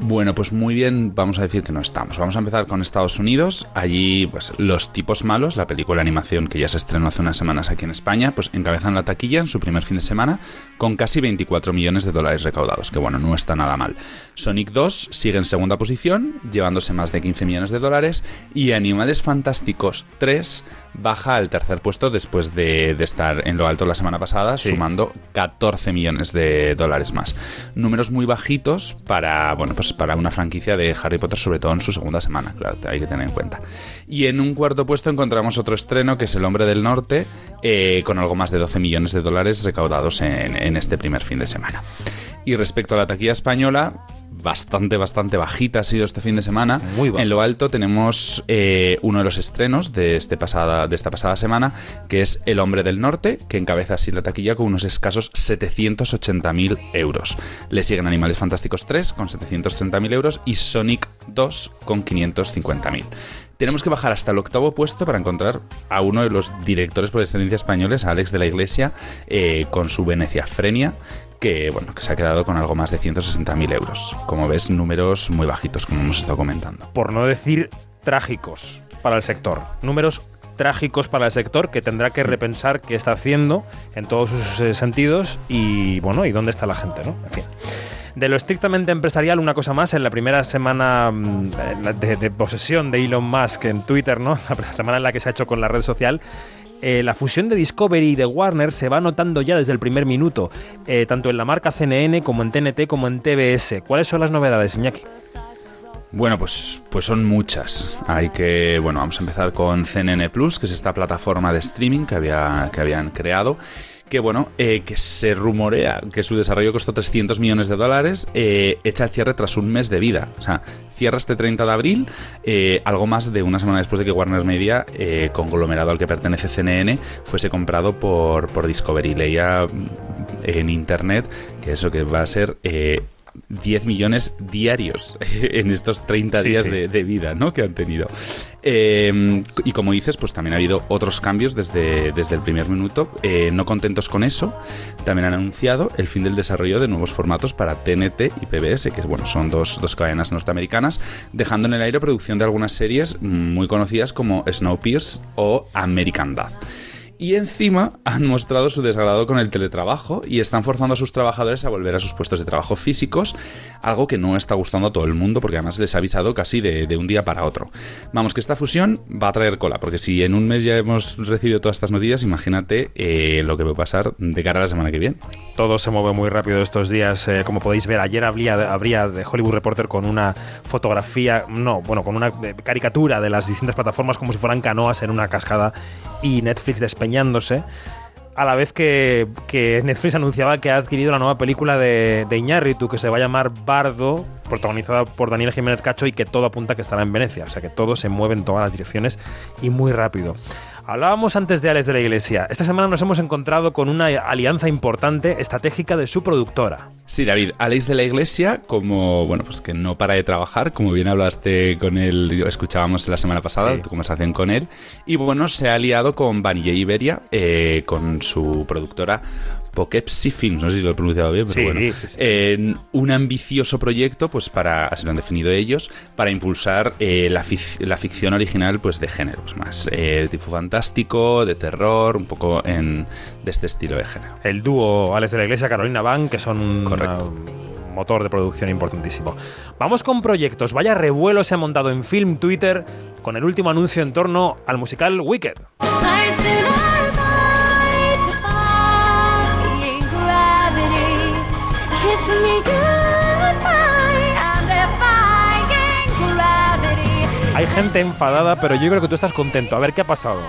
Bueno, pues muy bien, vamos a decir que no estamos. Vamos a empezar con Estados Unidos. Allí, pues Los Tipos Malos, la película de animación que ya se estrenó hace unas semanas aquí en España, pues encabezan la taquilla en su primer fin de semana con casi 24 millones de dólares recaudados, que bueno, no está nada mal. Sonic 2 sigue en segunda posición, llevándose más de 15 millones de dólares, y Animales Fantásticos 3 baja al tercer puesto después de, estar en lo alto la semana pasada, sumando 14 millones de dólares más. Números muy bajitos para, bueno, pues para una franquicia de Harry Potter, sobre todo en su segunda semana, claro, hay que tener en cuenta. Y en un cuarto puesto encontramos otro estreno que es El Hombre del Norte, eh, con algo más de 12 millones de dólares recaudados en este primer fin de semana. Y respecto a la taquilla española, bastante, bastante bajita ha sido este fin de semana. Muy En lo alto tenemos eh, uno de los estrenos de, este pasada, de esta pasada semana, que es El Hombre del Norte, que encabeza así la taquilla con unos escasos 780.000 euros. Le siguen Animales Fantásticos 3 con 730.000 euros y Sonic 2 con 550.000 tenemos que bajar hasta el octavo puesto para encontrar a uno de los directores por excelencia españoles, Alex de la Iglesia, eh, con su Venecia Frenia, que, bueno, que se ha quedado con algo más de 160.000 euros. Como ves, números muy bajitos, como hemos estado comentando. Por no decir trágicos para el sector. Números trágicos para el sector que tendrá que repensar qué está haciendo en todos sus eh, sentidos y, bueno, y dónde está la gente, ¿no? En fin. De lo estrictamente empresarial, una cosa más, en la primera semana mm, de, de, posesión de Elon Musk en Twitter, ¿no? [LAUGHS] La semana en la que se ha hecho con la red social, eh, la fusión de Discovery y de Warner se va notando ya desde el primer minuto, eh, tanto en la marca CNN como en TNT como en TBS. ¿Cuáles son las novedades, Iñaki? Bueno, pues, pues son muchas. Hay que, bueno, vamos a empezar con CNN Plus, que es esta plataforma de streaming que, había, que habían creado que bueno, eh, que se rumorea que su desarrollo costó 300 millones de dólares, eh, echa el cierre tras un mes de vida. O sea, cierra este 30 de abril, eh, algo más de una semana después de que Warner Media, conglomerado al que pertenece CNN, fuese comprado por, por Discovery. Leía en internet que eso que va a ser 10 millones diarios [LAUGHS] en estos 30 Sí, días sí. De, de vida ¿no? que han tenido. Eh, y como dices, pues también ha habido otros cambios desde, desde el primer minuto. Eh, no contentos con eso, también han anunciado el fin del desarrollo de nuevos formatos para TNT y PBS, que bueno, son dos, dos cadenas norteamericanas, dejando en el aire producción de algunas series muy conocidas como Snowpiercer o American Dad. Y encima han mostrado su desagrado con el teletrabajo y están forzando a sus trabajadores a volver a sus puestos de trabajo físicos, algo que no está gustando a todo el mundo porque además les ha avisado casi de, de un día para otro. Vamos, que esta fusión va a traer cola, porque si en un mes ya hemos recibido todas estas noticias, imagínate eh, lo que va a pasar de cara a la semana que viene. Todo se mueve muy rápido estos días. eh, como podéis ver, ayer habría, habría de Hollywood Reporter con una fotografía, no, bueno, con una eh, caricatura de las distintas plataformas como si fueran canoas en una cascada y Netflix A la vez que, que Netflix anunciaba que ha adquirido la nueva película de, de que se va a llamar Bardo, protagonizada por Daniel Jiménez Cacho y que todo apunta a que estará en Venecia. O sea que todo se mueve en todas las direcciones y muy rápido. Hablábamos antes de Alex de la Iglesia. Esta semana nos hemos encontrado con una alianza importante, estratégica de su productora. Sí, David, Alex de la Iglesia, como, bueno, pues que no para de trabajar, como bien hablaste con él, escuchábamos la semana pasada Sí. tu conversación con él, y bueno, se ha aliado con Vanilla Iberia, eh, con su productora Poughkeepsie Films, no sé si lo he pronunciado bien, pero Sí, bueno, sí, sí, sí. en un ambicioso proyecto, pues para, así lo han definido ellos, para impulsar eh, la, fic- la ficción original, pues de géneros más, eh, tipo fantástico, de terror, un poco en, de este estilo de género. El dúo Alex de la Iglesia, Carolina Van, que son un Correcto. una- motor de producción importantísimo. Vamos con proyectos. Vaya revuelo se ha montado en Film Twitter con el último anuncio en torno al musical Wicked. Hay gente enfadada, pero yo creo que tú estás contento. A ver qué ha pasado.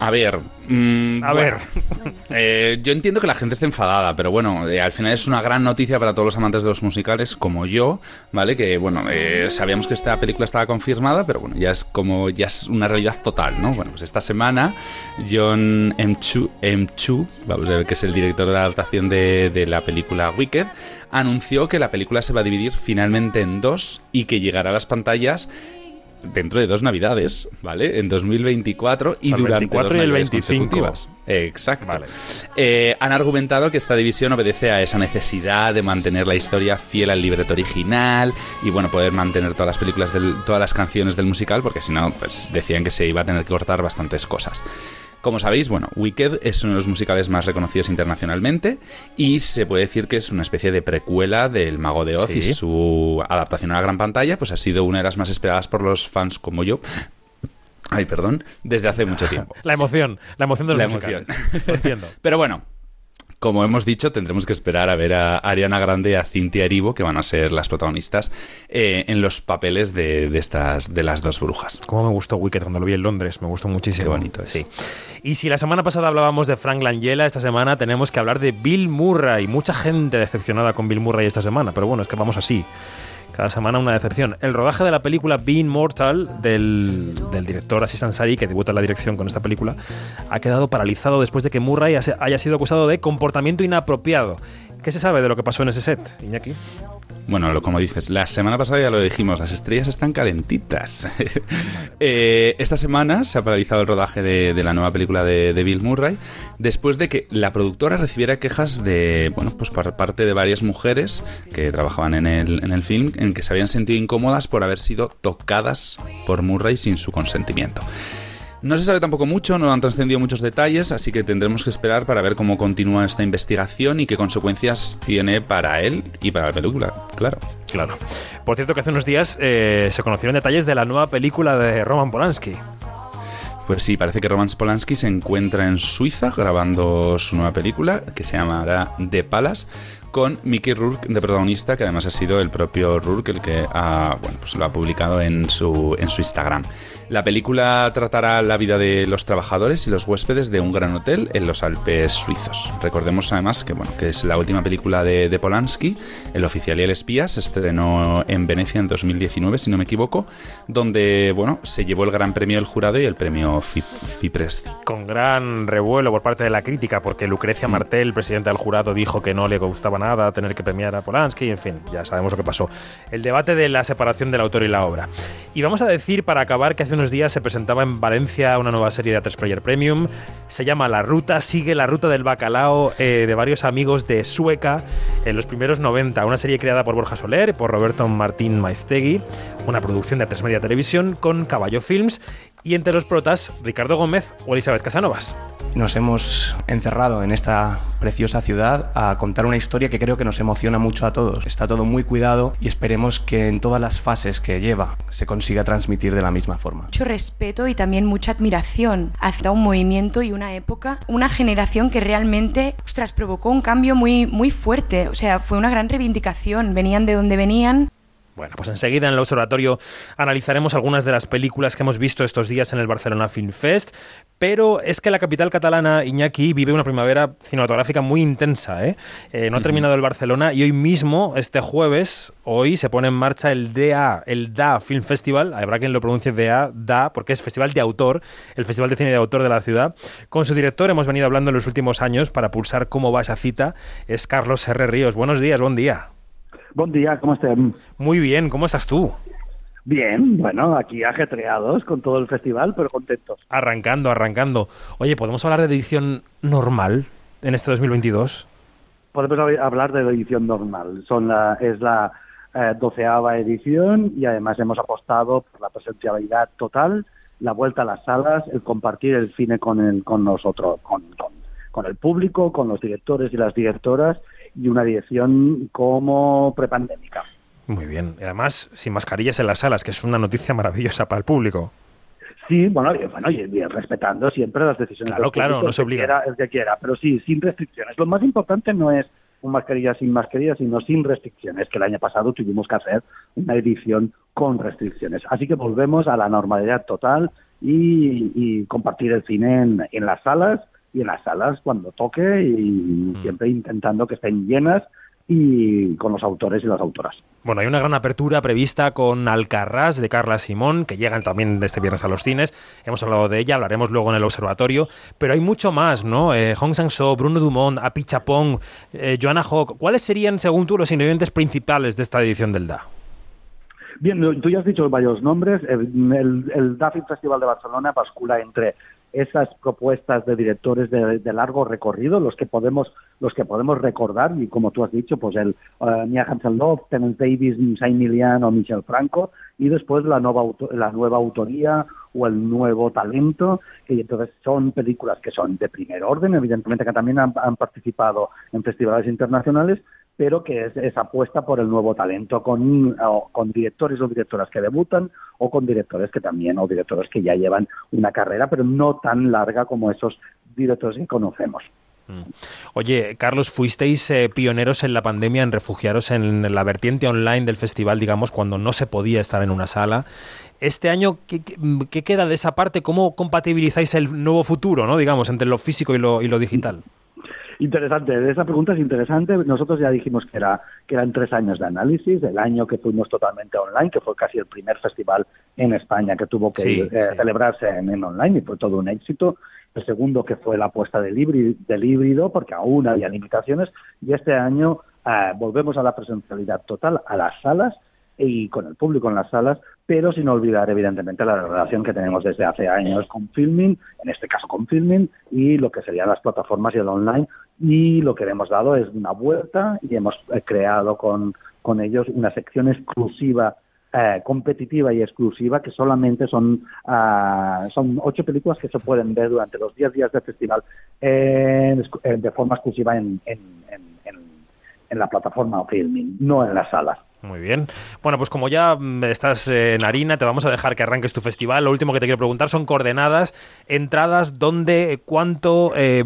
A ver. mm, A bueno, ver. eh, yo entiendo que la gente esté enfadada, pero bueno, eh, al final es una gran noticia para todos los amantes de los musicales, como yo, ¿vale? Que bueno, eh, sabíamos que esta película estaba confirmada, pero bueno, ya es como, ya es una realidad total, ¿no? Bueno, pues esta semana John M. Chu, M. Chu vamos a ver que es el director de la adaptación de, de la película Wicked, anunció que la película se va a dividir finalmente en dos y que llegará a las pantallas dentro de dos navidades, ¿vale? En 2024 y El durante 24 dos y el navidades 25. consecutivas. Exacto. Vale. Eh, han argumentado que esta división obedece a esa necesidad de mantener la historia fiel al libreto original y bueno, poder mantener todas las películas, del, todas las canciones del musical, porque si no, pues decían que se iba a tener que cortar bastantes cosas. Como sabéis, bueno, Wicked es uno de los musicales más reconocidos internacionalmente y se puede decir que es una especie de precuela del Mago de Oz y su adaptación a la gran pantalla, pues ha sido una de las más esperadas por los fans como yo. Ay, perdón, desde hace mucho tiempo. [LAUGHS] La emoción, la emoción de los La musicales. emoción. Lo entiendo. [LAUGHS] Pero bueno, como hemos dicho, tendremos que esperar a ver a Ariana Grande y a Cintia Erivo, que van a ser las protagonistas eh, en los papeles de, de estas de las dos brujas. Cómo me gustó Wicked cuando lo vi en Londres, me gustó muchísimo. Qué bonito es. Sí. Y si la semana pasada hablábamos de Frank Langella, esta semana tenemos que hablar de Bill Murray. Mucha gente decepcionada con Bill Murray esta semana, pero bueno, es que vamos así. Cada semana una decepción. El rodaje de la película Being Mortal del, director Aziz Ansari, que debuta en la dirección con esta película, ha quedado paralizado después de que Murray haya sido acusado de comportamiento inapropiado. ¿Qué se sabe de lo que pasó en ese set, Iñaki? Bueno, como dices, la semana pasada ya lo dijimos, las estrellas están calentitas. [LAUGHS] Eh, esta semana se ha paralizado el rodaje de, de la nueva película de, de Bill Murray después de que la productora recibiera quejas de, bueno, pues por parte de varias mujeres que trabajaban en el, en el film en que se habían sentido incómodas por haber sido tocadas por Murray sin su consentimiento. No se sabe tampoco mucho, no han trascendido muchos detalles, así que tendremos que esperar para ver cómo continúa esta investigación y qué consecuencias tiene para él y para la película, claro. Claro. Por cierto que hace unos días eh, se conocieron detalles de la nueva película de Roman Polanski. Pues sí, parece que Roman Polanski se encuentra en Suiza grabando su nueva película que se llamará The Palace con Mickey Rourke de protagonista, que además ha sido el propio Rourke el que ha, bueno, pues lo ha publicado en su, en su Instagram. La película tratará la vida de los trabajadores y los huéspedes de un gran hotel en los Alpes suizos. Recordemos además que, bueno, que es la última película de, de Polanski, El oficial y el espía, se estrenó en Venecia en 2019, si no me equivoco, donde bueno, se llevó el gran premio del jurado y el premio Fi- Fipresci. Con gran revuelo por parte de la crítica, porque Lucrecia Martel, presidenta del jurado, dijo que no le gustaba nada Granada tener que premiar a Polanski, en fin, ya sabemos lo que pasó. El debate de la separación del autor y la obra. Y vamos a decir, para acabar, que hace unos días se presentaba en Valencia una nueva serie de A3 Player Premium. Se llama La Ruta, sigue la ruta del bacalao eh, de varios amigos de Sueca en los primeros 90. Una serie creada por Borja Soler y por Roberto Martín Maiztegui. Una producción de A3 Media Televisión con Caballo Films. Y entre los protas, Ricardo Gómez o Elizabeth Casanovas. Nos hemos encerrado en esta preciosa ciudad a contar una historia que creo que nos emociona mucho a todos. Está todo muy cuidado y esperemos que en todas las fases que lleva se consiga transmitir de la misma forma. mucho respeto y también mucha admiración hacia un movimiento y una época, una generación que realmente, ostras, provocó un cambio muy, muy fuerte. O sea, fue una gran reivindicación. Venían de donde venían. Bueno, pues enseguida en el observatorio analizaremos algunas de las películas que hemos visto estos días en el Barcelona Film Fest, pero es que la capital catalana, Iñaki, vive una primavera cinematográfica muy intensa. ¿eh? Eh, no ha terminado el Barcelona y hoy mismo, este jueves, hoy se pone en marcha el DA, el DA Film Festival, habrá quien lo pronuncie DA, DA, porque es Festival de Autor, el Festival de Cine de Autor de la ciudad. Con su director hemos venido hablando en los últimos años para pulsar cómo va esa cita, es Carlos R. Ríos. Buenos días, buen día. Buen día, ¿cómo estén? Muy bien, ¿cómo estás tú? Bien, bueno, aquí ajetreados con todo el festival, pero contentos. Arrancando, arrancando. Oye, ¿podemos hablar de edición normal en este 2022? Podemos hab- hablar de edición normal. Son la, es la eh, doceava edición y además hemos apostado por la presencialidad total, la vuelta a las salas, el compartir el cine con, el, con nosotros, con, con, con el público, con los directores y las directoras y una edición como prepandémica. Muy bien. Y además, sin mascarillas en las salas, que es una noticia maravillosa para el público. Sí, bueno, y, bueno, y, y respetando siempre las decisiones. Claro, claro, no se el que obliga. quiera- el que quiera, pero sí, sin restricciones. Lo más importante no es un mascarilla sin mascarilla, sino sin restricciones, que el año pasado tuvimos que hacer una edición con restricciones. Así que volvemos a la normalidad total y, y compartir el cine en, en las salas y en las salas cuando toque y siempre intentando que estén llenas y con los autores y las autoras. Bueno, hay una gran apertura prevista con Alcarrás de Carla Simón, que llegan también de este viernes a los cines. Hemos hablado de ella, hablaremos luego en el observatorio. Pero hay mucho más, ¿no? Eh, Hong Sang-soo, Bruno Dumont, Api Chapong, eh, Joanna Hawk. ¿Cuáles serían, según tú, los ingredientes principales de esta edición del DA? Bien, tú ya has dicho varios nombres. El, el, el DA Film Festival de Barcelona bascula entre esas propuestas de directores de, largo recorrido, los que podemos los que podemos recordar y como tú has dicho, pues el uh, Mia Hansen-Love, Terence Davis, Saint Milian o Michel Franco y después la nueva la nueva autoría o el nuevo talento que entonces son películas que son de primer orden, evidentemente que también han participado en festivales internacionales, pero que es apuesta por el nuevo talento con, directores o directoras que debutan o con directores que también o directores que ya llevan una carrera, pero no tan larga como esos directores que conocemos. Oye, Carlos, fuisteis eh, pioneros en la pandemia en refugiaros en la vertiente online del festival, digamos, cuando no se podía estar en una sala. Este año, ¿qué, qué queda de esa parte? ¿Cómo compatibilizáis el nuevo futuro, ¿no? digamos, entre lo físico y lo, y lo digital? Interesante, esa pregunta es interesante. Nosotros ya dijimos que era que eran tres años de análisis, el año que fuimos totalmente online, que fue casi el primer festival en España que tuvo que Sí, ir, eh, sí. celebrarse en, en online y fue todo un éxito. El segundo que fue la apuesta del híbrido, del híbrido porque aún había limitaciones y este año eh, volvemos a la presencialidad total, a las salas y con el público en las salas, pero sin olvidar evidentemente la relación que tenemos desde hace años con Filming, en este caso con Filming, y lo que serían las plataformas y el online. Y lo que le hemos dado es una vuelta y hemos eh, creado con, con ellos una sección exclusiva eh, competitiva y exclusiva que solamente son ah, son ocho películas que se pueden ver durante los 10 días del festival eh, de forma exclusiva en, en, en, en- en la plataforma o filming, no en las salas. Muy bien. Bueno, pues como ya mm, estás eh, en harina, te vamos a dejar que arranques tu festival. Lo último que te quiero preguntar son coordenadas, entradas, dónde, cuánto, eh,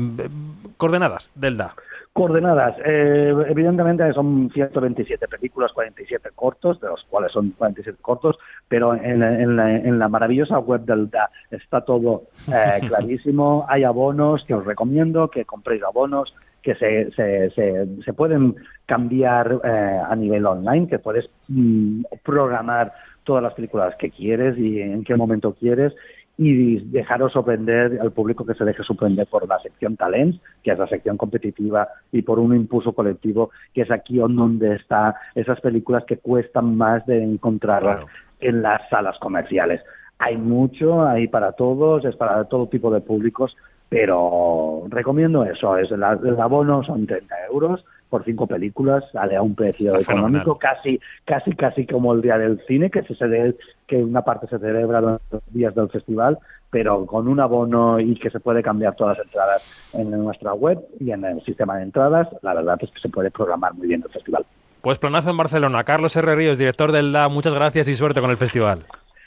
coordenadas del DA. Coordenadas. Eh, evidentemente son 127 películas, 47 cortos, de los cuales son 47 cortos, pero en, la- en la, en la maravillosa web del DA está todo eh, [LAUGHS] clarísimo. Hay abonos que os recomiendo, que compréis abonos, que se, se, se, se pueden cambiar eh, a nivel online, que puedes mm, programar todas las películas que quieres y en qué momento quieres y dejaros sorprender al público que se deje sorprender por la sección Talents, que es la sección competitiva, y por un impulso colectivo, que es aquí donde están esas películas que cuestan más de encontrarlas en las salas comerciales. Hay mucho, hay para todos, es para todo tipo de públicos, pero recomiendo eso, es el, el abono son 30 euros por cinco películas, sale a un precio Está económico, casi, casi, casi como el día del cine, que se cele- que una parte se celebra durante los días del festival, pero con un abono y que se puede cambiar todas las entradas en nuestra web y en el sistema de entradas, la verdad es que se puede programar muy bien el festival. Pues planazo en Barcelona. Carlos R. Ríos, director del DA, muchas gracias y suerte con el festival.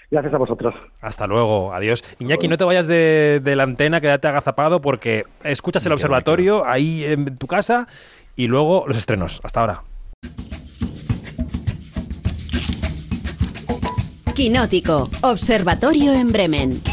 Gracias a vosotros. Hasta luego, adiós. Iñaki, no te vayas de, de la antena, quédate agazapado porque escuchas el observatorio ahí en tu casa y luego los estrenos. Hasta ahora. Quinótico, Observatorio en Bremen.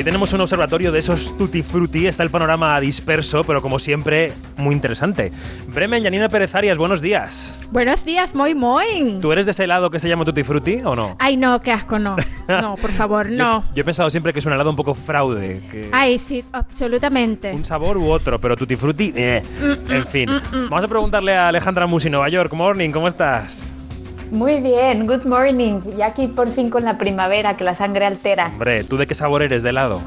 Hoy tenemos un observatorio de esos tutti frutti, está el panorama disperso, pero como siempre, muy interesante. Bremen, Janina Pérez Arias, buenos días. Buenos días, muy muy. ¿Tú eres de ese helado que se llama tutti frutti o no? Ay, no, qué asco, no. No, por favor, [LAUGHS] no. Yo he pensado siempre que es un helado un poco fraude, que Ay, sí, absolutamente. un sabor u otro, pero tutti frutti, eh. Mm, en fin. Vamos a preguntarle a Alejandra Musi, Nueva York. Morning, ¿cómo estás? Muy bien, good morning. Ya aquí por fin con la primavera, que la sangre altera. Hombre, ¿tú de qué sabor eres de helado?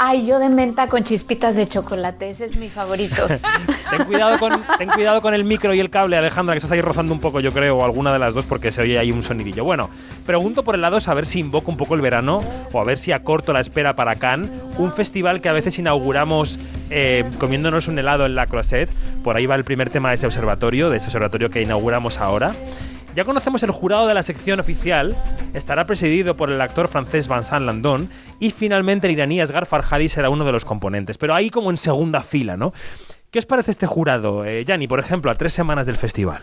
Ay, yo de menta con chispitas de chocolate, ese es mi favorito. [LAUGHS] Ten cuidado, con, ten cuidado con el micro y el cable, Alejandra, que estás ahí rozando un poco, yo creo, o alguna de las dos, porque se oye ahí un sonidillo. Bueno, pregunto por el lado a ver si invoco un poco el verano o a ver si acorto la espera para Cannes, un festival que a veces inauguramos eh, comiéndonos un helado en la Croisette. Por ahí va el primer tema de ese observatorio, de ese observatorio que inauguramos ahora. Ya conocemos el jurado de la sección oficial, estará presidido por el actor francés Vincent Landon y finalmente el iraní Asghar Farhadi será uno de los componentes, pero ahí como en segunda fila, ¿no? ¿Qué os parece este jurado, eh, por ejemplo, a tres semanas del festival?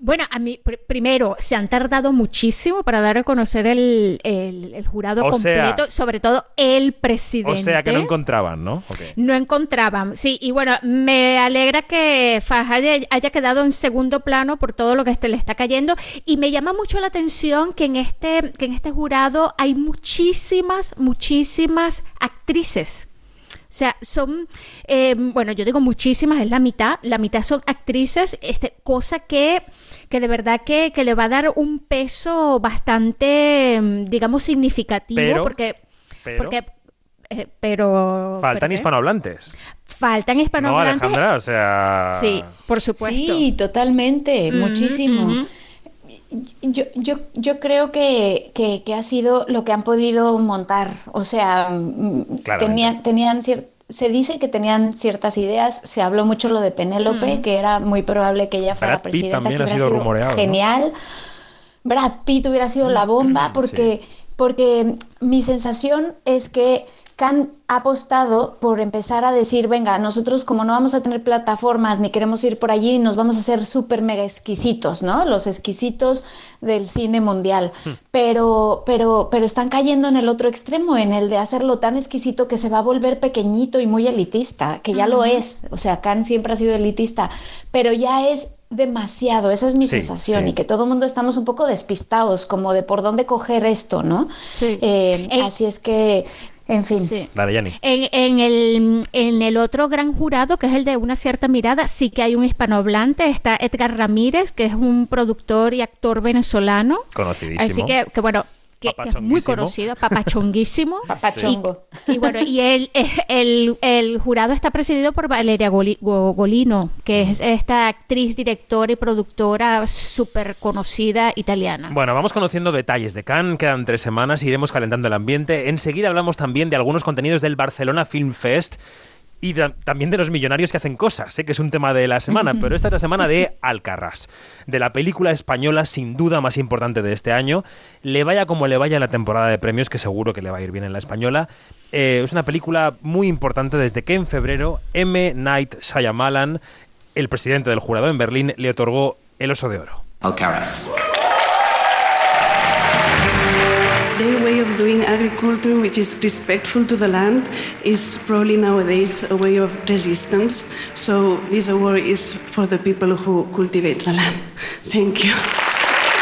Bueno, a mí, pr- primero, se han tardado muchísimo para dar a conocer el, el- el jurado O sea- completo, sobre todo el presidente. O sea que no encontraban, ¿no? Ok. No encontraban, sí, y bueno, me alegra que Farhadi haya quedado en segundo plano por todo lo que este le está cayendo y me llama mucho la atención que en este que en este jurado hay muchísimas, muchísimas actrices. O sea, son, eh, bueno, yo digo muchísimas, es la mitad, la mitad son actrices, este, cosa que, que de verdad que, que le va a dar un peso bastante, mm, digamos, significativo, Pero- porque, pero- porque eh, pero Faltan hispanohablantes. Faltan No, hispanohablantes. Alejandra, o sea... Sí, por supuesto. Sí, totalmente, muchísimo. Yo, yo, yo creo que, que, que ha sido lo que han podido montar. O sea, mm, tenían, se dice que tenían ciertas ideas. Se habló mucho lo de Penélope, Mm. que era muy probable que ella fuera Brad Pitt presidenta, también que ha hubiera sido sido rumoreado, ¿no? genial. Brad Pitt hubiera sido la bomba porque, porque mi sensación es que Khan ha apostado por empezar a decir, venga, nosotros como no vamos a tener plataformas ni queremos ir por allí, nos vamos a hacer súper mega exquisitos, ¿no? Los exquisitos del cine mundial. Pero, pero, pero están cayendo en el otro extremo, en el de hacerlo tan exquisito que se va a volver pequeñito y muy elitista, que ya lo es. O sea, Khan siempre ha sido elitista, pero ya es demasiado, esa es mi Sí, sensación, sí. y que todo el mundo estamos un poco despistados, como de por dónde coger esto, ¿no? Sí. Eh, Eh, así es que, en fin. Sí. Dale, Yanni. En, en el, en el otro gran jurado, que es el de una cierta mirada, sí que hay un hispanohablante. Está Edgar Ramírez, que es un productor y actor venezolano. Conocidísimo. Así que, que bueno, que, que es muy conocido, papachonguísimo. [LAUGHS] Papachongo. Y bueno, y el, el, el jurado está presidido por Valeria Goli- Go- Golino, que es esta actriz, directora y productora súper conocida italiana. Bueno, vamos conociendo detalles de Cannes, quedan tres semanas, iremos calentando el ambiente. Enseguida hablamos también de algunos contenidos del Barcelona Film Fest y también de los millonarios que hacen cosas, sé que es un tema de la semana, pero esta es la semana de [LAUGHS] Alcarrás, de la película española sin duda más importante de este año. Le vaya como le vaya la temporada de premios, que seguro que le va a ir bien en la española. Eh, es una película muy importante desde que en febrero M. Night Shyamalan, el presidente del jurado en Berlín, le otorgó el Oso de Oro. Alcaraz. Of doing agriculture which is respectful to the land is probably nowadays a way of resistance. So this award is for the people who cultivate the land. Thank you.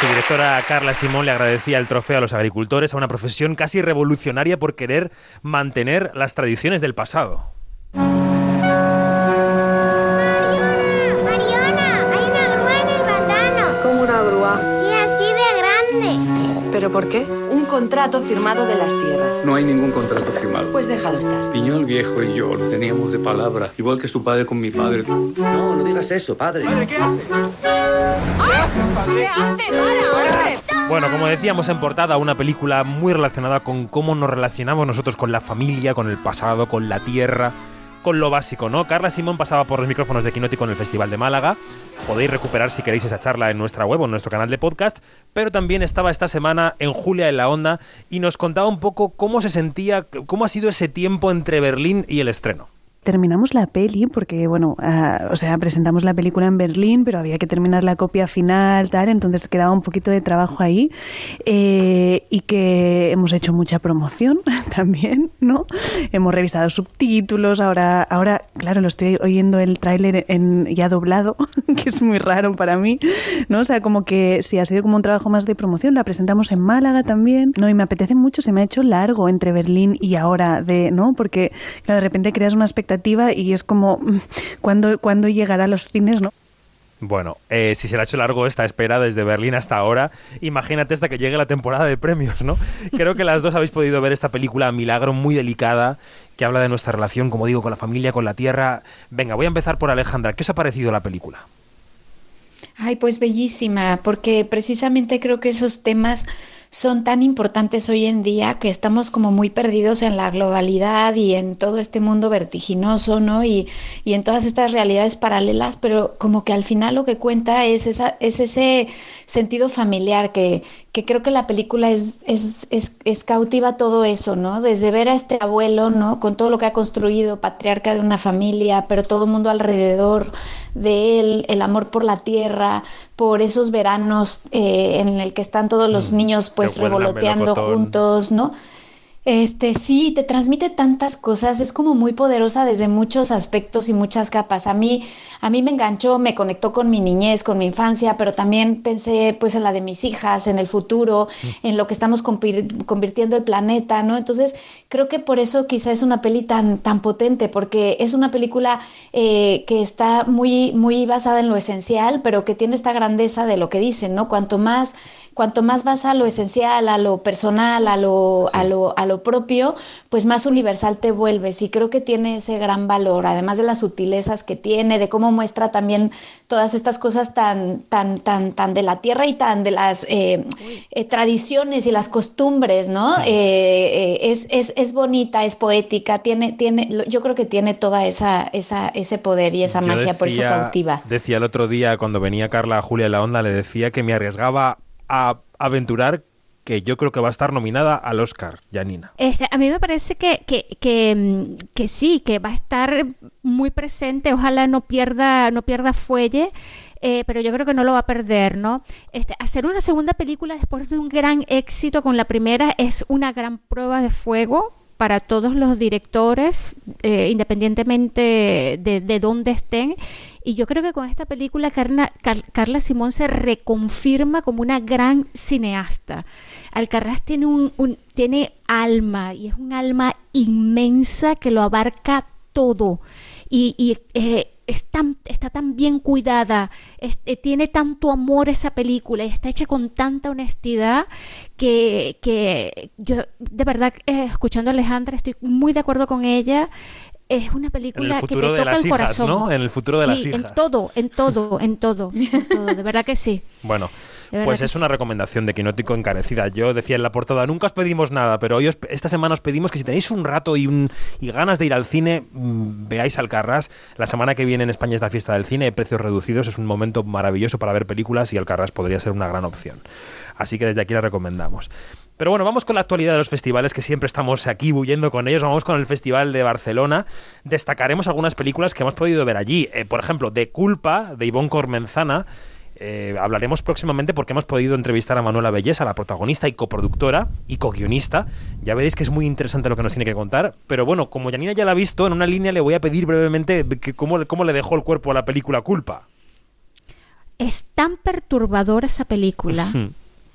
Su directora Carla Simón le agradecía el trofeo a los agricultores, a una profesión casi revolucionaria por querer mantener las tradiciones del pasado. Como una grúa. Sí, así de grande. ¿Pero por qué? Contrato firmado de las tierras. No hay ningún contrato firmado. Pues déjalo estar. Piñol viejo y yo lo teníamos de palabra, igual que su padre con mi padre. No, no digas eso, padre. ¿Qué haces? ¡Para, Bueno, como decíamos en portada, una película muy relacionada con cómo nos relacionamos nosotros con la familia, con el pasado, con la tierra, con lo básico, ¿no? Carla Simón pasaba por los micrófonos de Quinótico en el Festival de Málaga. Podéis recuperar si queréis esa charla en nuestra web o en nuestro canal de podcast, pero también estaba esta semana en Julia en la Onda y nos contaba un poco cómo se sentía, cómo ha sido ese tiempo entre Berlín y el estreno. Terminamos la peli porque, bueno, ah, o sea, presentamos la película en Berlín, pero había que terminar la copia final, tal, entonces quedaba un poquito de trabajo ahí eh, y que hemos hecho mucha promoción [LAUGHS] también, ¿no? Hemos revisado subtítulos, ahora, ahora, claro, lo estoy oyendo el tráiler en ya doblado, [LAUGHS] que es muy raro para mí, ¿no? O sea, como que sí, ha sido como un trabajo más de promoción, la presentamos en Málaga también, ¿no? Y me apetece mucho, se me ha hecho largo entre Berlín y ahora, de, ¿no? Porque, claro, de repente creas una expectativa y es como, mm, ¿cuándo, ¿cuándo llegará a los cines, no? Bueno, eh, si se le ha hecho largo esta espera desde Berlín hasta ahora, imagínate hasta que llegue la temporada de premios, ¿no? [LAUGHS] Creo que las dos habéis podido ver esta película Milagro muy delicada, que habla de nuestra relación, como digo, con la familia, con la tierra. Venga, voy a empezar por Alejandra. ¿Qué os ha parecido la película? Ay, pues bellísima, porque precisamente creo que esos temas son tan importantes hoy en día que estamos como muy perdidos en la globalidad y en todo este mundo vertiginoso, ¿no? Y, y en todas estas realidades paralelas, pero como que al final lo que cuenta es, esa, es ese sentido familiar que, que creo que la película es, es, es, es cautiva todo eso, ¿no? Desde ver a este abuelo, ¿no? Con todo lo que ha construido, patriarca de una familia, pero todo el mundo alrededor de él, el amor por la tierra, por esos veranos eh, en el que están todos los niños pues revoloteando juntos, ¿no? Este, sí, te transmite tantas cosas, es como muy poderosa desde muchos aspectos y muchas capas. A mí, a mí me enganchó, me conectó con mi niñez, con mi infancia, pero también pensé pues en la de mis hijas, en el futuro, en lo que estamos convirtiendo el planeta, ¿no? Entonces, creo que por eso quizá es una peli tan, tan potente, porque es una película eh, que está muy, muy basada en lo esencial, pero que tiene esta grandeza de lo que dicen, ¿no? Cuanto más, cuanto más vas a lo esencial, a lo personal, a lo, a lo, a lo propio, pues más universal te vuelves. Y creo que tiene ese gran valor, además de las sutilezas que tiene, de cómo muestra también todas estas cosas tan, tan, tan, tan de la tierra y tan de las eh, eh, tradiciones y las costumbres, ¿no? Eh, eh, es, es, es bonita, es poética, tiene, tiene, lo- yo creo que tiene toda esa, esa, ese poder y esa Yo magia, por eso cautiva. Decía el otro día, cuando venía Carla a Julia en la Onda, le decía que me arriesgaba a aventurar que yo creo que va a estar nominada al Oscar, Janina. Este, a mí me parece que, que, que, mm, sí, que va a estar muy presente. Ojalá no pierda, no pierda fuelle. eh, pero yo creo que no lo va a perder, ¿no? Este, hacer una segunda película después de un gran éxito con la primera es una gran prueba de fuego para todos los directores, eh, independientemente de, de dónde estén. Y yo creo que con esta película Carla Simón se reconfirma como una gran cineasta. Alcarrás tiene un, un- tiene alma y es un alma inmensa que lo abarca todo. Y, y, eh, es tan- está tan bien cuidada, eh, tiene tanto amor esa película y está hecha con tanta honestidad que, que yo de verdad eh, escuchando a Alejandra estoy muy de acuerdo con ella. Es una película que te futuro de toca las el hijas, corazón. ¿no? En el futuro de las hijas. En todo, en todo, en todo, [LAUGHS] en todo, de verdad que sí. Bueno, pues es sí. una recomendación de Quinótico encarecida. Yo decía en la portada, nunca os pedimos nada, pero hoy os- esta semana os pedimos que si tenéis un rato y, un, y ganas de ir al cine, mm, veáis Alcarrás. La semana que viene en España es la fiesta del cine, precios reducidos, es un momento maravilloso para ver películas y Alcarrás podría ser una gran opción. Así que desde aquí la recomendamos. Pero bueno, vamos con la actualidad de los festivales, que siempre estamos aquí huyendo con ellos. Vamos con el Festival de Barcelona. Destacaremos algunas películas que hemos podido ver allí. Eh, por ejemplo, De Culpa, de Ivonne Cormenzana. Eh, hablaremos próximamente porque hemos podido entrevistar a Manuela Bellesa, la protagonista y coproductora y co-guionista. Ya veréis que es muy interesante lo que nos tiene que contar. Pero bueno, como Janina ya la ha visto, en una línea le voy a pedir brevemente que cómo, cómo le dejó el cuerpo a la película Culpa. Es tan perturbadora esa película.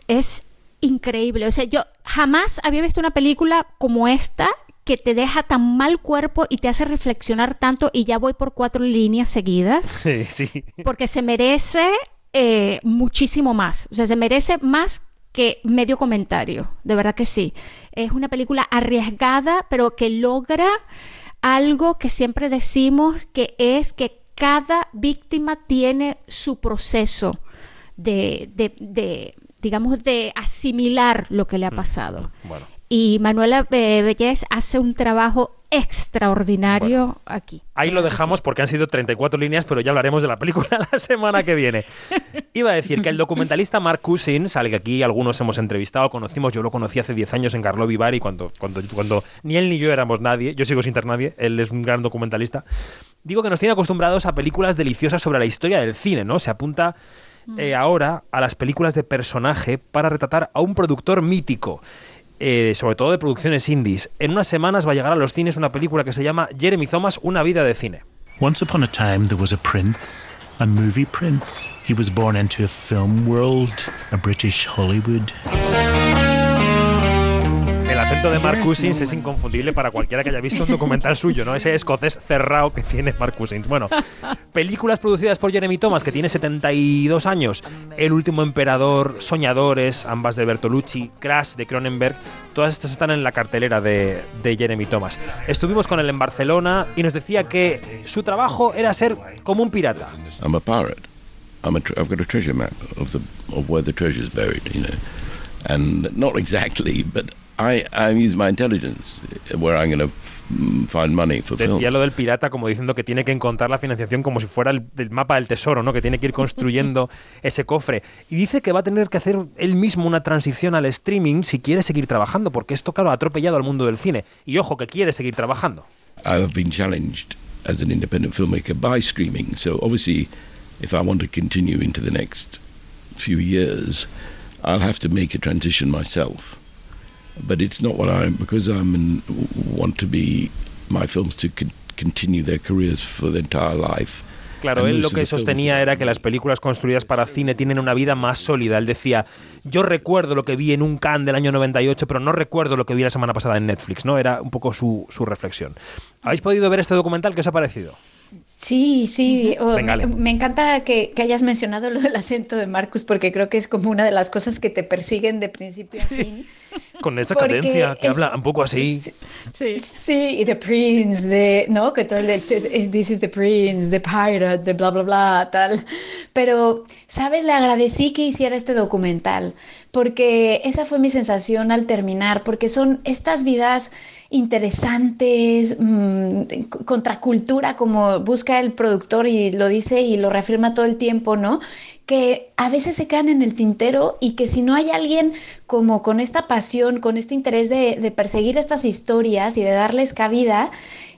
Es increíble. O sea, yo jamás había visto una película como esta que te deja tan mal cuerpo y te hace reflexionar tanto y ya voy por cuatro líneas seguidas [LAUGHS] Sí, sí. porque se merece eh, muchísimo más. O sea, se merece más que medio comentario. De verdad que sí. Es una película arriesgada, pero que logra algo que siempre decimos que es que cada víctima tiene su proceso de, de- de, digamos, de asimilar lo que le ha pasado. Bueno. Y Manuela eh, Bellés hace un trabajo extraordinario aquí. Ahí lo dejamos porque han sido 34 líneas, pero ya hablaremos de la película [LAUGHS] la semana que viene. [LAUGHS] Iba a decir que el documentalista Mark Cousins, al que aquí algunos hemos entrevistado, conocimos, yo lo conocí hace 10 años en Carlo Vivari, cuando, cuando, cuando ni él ni yo éramos nadie, yo sigo sin ser nadie, él es un gran documentalista. Digo que nos tiene acostumbrados a películas deliciosas sobre la historia del cine, ¿no? Se apunta eh, ahora a las películas de personaje para retratar a un productor mítico. eh, sobre todo de producciones indies. En unas semanas va a llegar a los cines una película que se llama Jeremy Thomas, Una vida de cine. Once upon a time, there was a prince, a movie prince. He was born into a film world, a British Hollywood. El acento de Mark Cousins es inconfundible para cualquiera que haya visto un documental suyo, ¿no? Ese escocés cerrado que tiene Mark Cousins. Bueno, películas producidas por Jeremy Thomas, que tiene 72 años. El último emperador, Soñadores, ambas de Bertolucci, Crash de Cronenberg. Todas estas están en la cartelera de, de Jeremy Thomas. Estuvimos con él en Barcelona y nos decía que su trabajo era ser como un pirata. I'm a pirate. I'm a I've got a treasure map of the of where the treasure's buried, you know, and not exactly, but I I use my intelligence uh, where I'm going to find money for films. Decía lo del pirata como diciendo que tiene que encontrar la financiación como si fuera el, el mapa del tesoro, ¿no? Que tiene que ir construyendo [LAUGHS] ese cofre. Y dice que va a tener que hacer él mismo una transición al streaming si quiere seguir trabajando, porque esto, claro, ha atropellado al mundo del cine. Y ojo, que quiere seguir trabajando. I have been challenged as an independent filmmaker by streaming. So obviously, if I want to continue into the next few years, I'll have to make a transition myself. But it's not what I because I'm in, want to be my films to con- continue their careers for their entire life. Claro, él lo que sostenía era que las películas construidas para cine tienen una vida más sólida. Él decía, yo recuerdo lo que vi en un Cannes del año 98, pero no recuerdo lo que vi la semana pasada en Netflix, ¿no? Era un poco su, su reflexión. ¿Habéis podido ver este documental? ¿Qué os ha parecido? Sí, sí. o- Venga, me, me encanta que, que hayas mencionado lo del acento de Marcus porque creo que es como una de las cosas que te persiguen de principio a [LAUGHS] fin. Con esa Porque cadencia que es- habla un poco así. Sí. Sí, y The Prince, de, ¿no? Que todo el de, This is the Prince, the Pirate, de bla, bla, bla, tal. Pero, ¿sabes? Le agradecí que hiciera este documental, porque esa fue mi sensación al terminar, porque son estas vidas interesantes, mm, de- contracultura, como busca el productor y lo dice y lo reafirma todo el tiempo, ¿no? que a veces se quedan en el tintero y que si no hay alguien como con esta pasión, con este interés de perseguir estas historias y de darles cabida,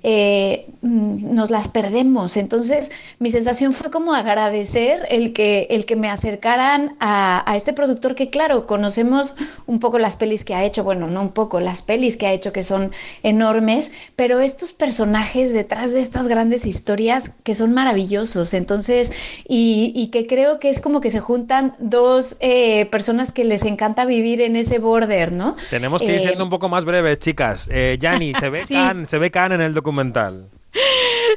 eh, mm, nos las perdemos. Entonces, mi sensación fue como agradecer el que, el que me acercaran a, a este productor que, claro, conocemos un poco las pelis que ha hecho, bueno, no un poco, las pelis que ha hecho que son enormes, pero estos personajes detrás de estas grandes historias que son maravillosos. Entonces, y, y que creo que es como que se juntan dos eh, personas que les encanta vivir en ese border, ¿no? Tenemos que ir Eh, siendo un poco más breves, chicas. Eh, Yanni, [LAUGHS] se ve Sí. Khan, se ve Khan en el documental documental.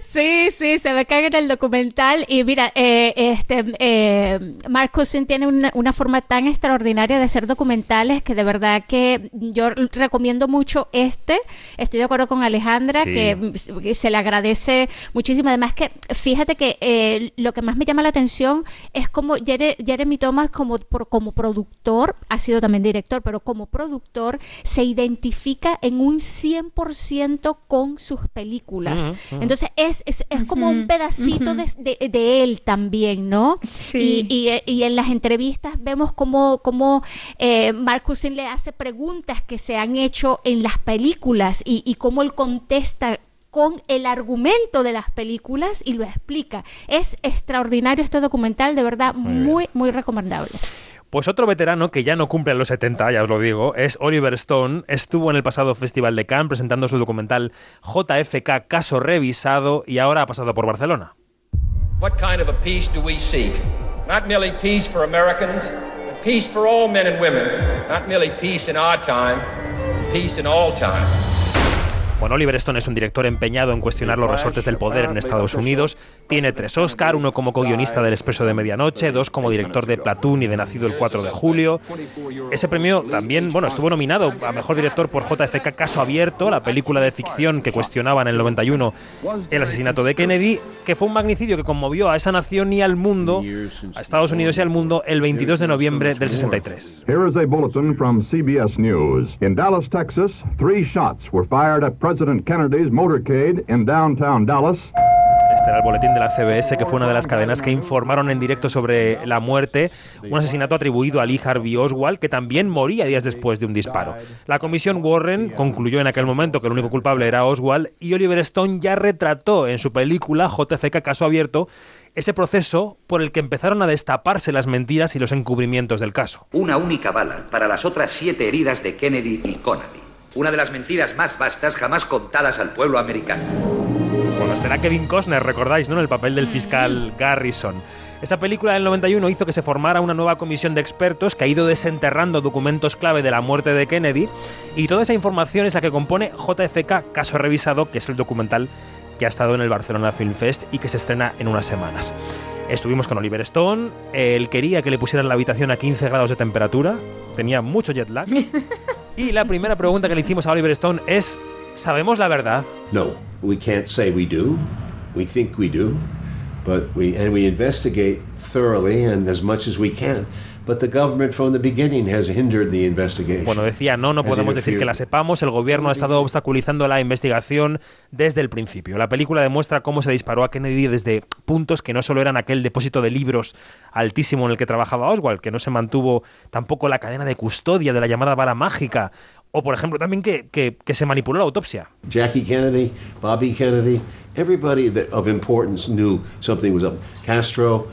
Sí, sí, se ve que en el documental y mira, eh, este, eh, Mark Cousin tiene una, una forma tan extraordinaria de hacer documentales que de verdad que yo recomiendo mucho este. Estoy de acuerdo con Alejandra Sí. que, se le agradece muchísimo. Además que fíjate que eh, lo que más me llama la atención es como Jere- Jeremy Thomas como, por- como productor, ha sido también director, pero como productor se identifica en un 100% con sus películas. Ujú, Entonces es, es, es como un pedacito de, de- de él también, ¿no? Sí. Y, y- y en las entrevistas vemos cómo, cómo eh, Mark Cousin le hace preguntas que se han hecho en las películas y, y cómo él contesta con el argumento de las películas y lo explica. Es extraordinario este documental, de verdad, muy, muy recomendable. Pues otro veterano que ya no cumple los 70, ya os lo digo, es Oliver Stone. Estuvo en el pasado Festival de Cannes presentando su documental JFK Caso Revisado y ahora ha pasado por Barcelona. What kind of a peace do we seek? Not merely peace for Americans, but peace for all men and women. Not merely peace in our time, peace in all time. Bueno, Oliver Stone es un director empeñado en cuestionar los resortes del poder en Estados Unidos. Tiene tres Oscar, uno como co-guionista del Expreso de Medianoche, dos como director de Platoon y de Nacido el 4 de julio. Ese premio también, bueno, estuvo nominado a Mejor Director por JFK Caso Abierto, la película de ficción que cuestionaba en el 91 el asesinato de Kennedy, que fue un magnicidio que conmovió a esa nación y al mundo, a Estados Unidos y al mundo, el 22 de noviembre del 63. Here is CBS News. Dallas, Texas, fired President Kennedy's motorcade in downtown Dallas. Este era el boletín de la CBS, que fue una de las cadenas que informaron en directo sobre la muerte, un asesinato atribuido a Lee Harvey Oswald, que también moría días después de un disparo. La comisión Warren concluyó en aquel momento que el único culpable era Oswald y Oliver Stone ya retrató en su película JFK Caso Abierto ese proceso por el que empezaron a destaparse las mentiras y los encubrimientos del caso. Una única bala para las otras siete heridas de Kennedy y Connally. Una de las mentiras más vastas jamás contadas al pueblo americano. Bueno, estará Kevin Costner, recordáis, ¿no? En el papel del fiscal Garrison. Esa película del 91 hizo que se formara una nueva comisión de expertos que ha ido desenterrando documentos clave de la muerte de Kennedy y toda esa información es la que compone JFK Caso Revisado, que es el documental que ha estado en el Barcelona Film Fest y que se estrena en unas semanas. Estuvimos con Oliver Stone, él quería que le pusieran la habitación a 15 grados de temperatura, tenía mucho jet lag. [LAUGHS] y la primera pregunta que le hicimos a Oliver Stone es, ¿sabemos la verdad? No, we can't say we do. We think we do, but we and we investigate thoroughly and as much as we can. But the government from the beginning has hindered the investigation. Bueno, decía, no, no podemos decir que la sepamos, el gobierno ha estado obstaculizando la investigación desde el principio. La película demuestra cómo se disparó a Kennedy desde puntos que no solo eran aquel depósito de libros altísimo en el que trabajaba Oswald, que no se mantuvo tampoco la cadena de custodia de la llamada bala mágica, o por ejemplo también que, que- que se manipuló la autopsia. Jackie Kennedy, Bobby Kennedy, everybody that of importance knew something was up. Castro,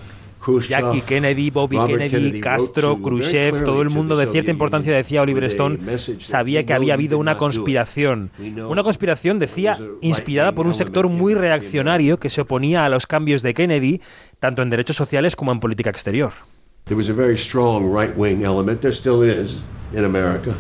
Jackie Kennedy, Bobby Kennedy, Castro, Khrushchev, todo el mundo de cierta importancia, decía Oliver Stone, sabía que había habido una conspiración. Una conspiración, decía, inspirada por un sector muy reaccionario que se oponía a los cambios de Kennedy, tanto en derechos sociales como en política exterior. There was a very strong right-wing element. There still is in America.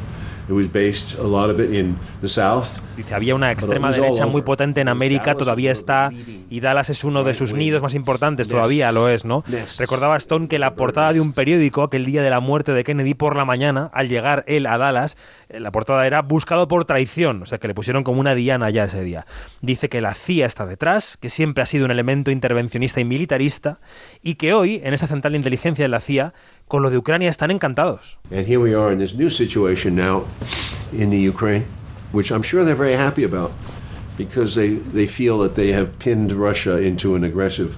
It was based a lot of it in the South. Dice, había una extrema derecha muy potente en América, todavía está, y Dallas es uno de sus nidos más importantes, todavía lo es, ¿no? Recordaba Stone que la portada de un periódico, aquel día de la muerte de Kennedy por la mañana, al llegar él a Dallas, eh, la portada era buscado por traición, o sea que le pusieron como una diana ya ese día. Dice que la CIA está detrás, que siempre ha sido un elemento intervencionista y militarista, y que hoy, en esa central de inteligencia de la CIA, con lo de Ucrania están encantados. And here we are in this new situation now in the Ukraine, which I'm sure they're very happy about because they, they feel that they have pinned Russia into an aggressive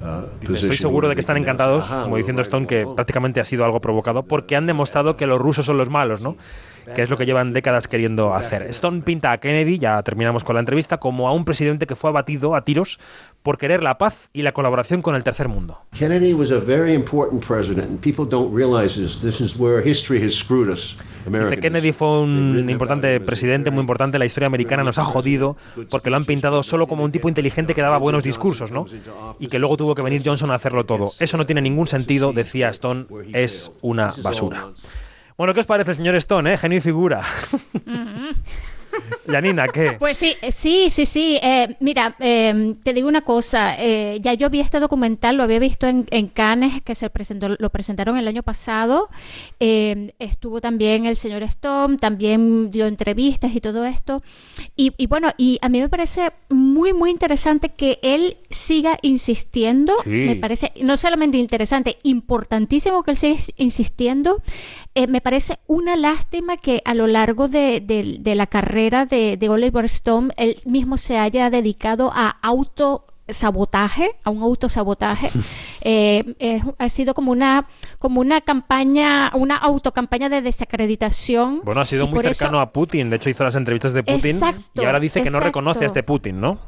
uh. Estoy seguro de que están encantados, "Aha, como diciendo right." Stone, que prácticamente ha sido algo provocado, porque han demostrado que los rusos son los malos, ¿no? Que es lo que llevan décadas queriendo hacer. Stone pinta a Kennedy, ya terminamos con la entrevista, como a un presidente que fue abatido a tiros por querer la paz y la colaboración con el tercer mundo. Kennedy was a very important president, and people don't realize this. This is where history has screwed us, Dice. Kennedy fue un importante presidente, muy importante, la historia americana nos ha jodido porque lo han pintado solo como un tipo inteligente que daba buenos discursos, ¿no? Y que luego tuvo que venir Johnson a hacerlo todo. Eso no tiene ningún sentido, decía Stone, es una basura. Bueno, ¿qué os parece, señor Stone, eh? Genio figura. [LAUGHS] Janina, ¿qué? Pues sí, eh, sí, sí, sí. Eh, mira, eh, te digo una cosa. eh, ya yo vi este documental, lo había visto en, en Cannes, que se presentó, lo presentaron el año pasado. Eh, estuvo también el señor Stone, también dio entrevistas y todo esto. Y, y bueno, y a mí me parece muy, muy interesante que él siga insistiendo. Sí. Me parece no solamente interesante, importantísimo que él siga insistiendo. Me parece una lástima que a lo largo de, de- de la carrera de, de Oliver Stone, él mismo se haya dedicado a autosabotaje, a un autosabotaje. [LAUGHS] eh, eh, ha sido como una, como una campaña, una autocampaña de desacreditación. Bueno, ha sido muy cercano eso- a Putin. De hecho, hizo las entrevistas de Putin Exacto, y ahora dice que no reconoce a este Putin, ¿no?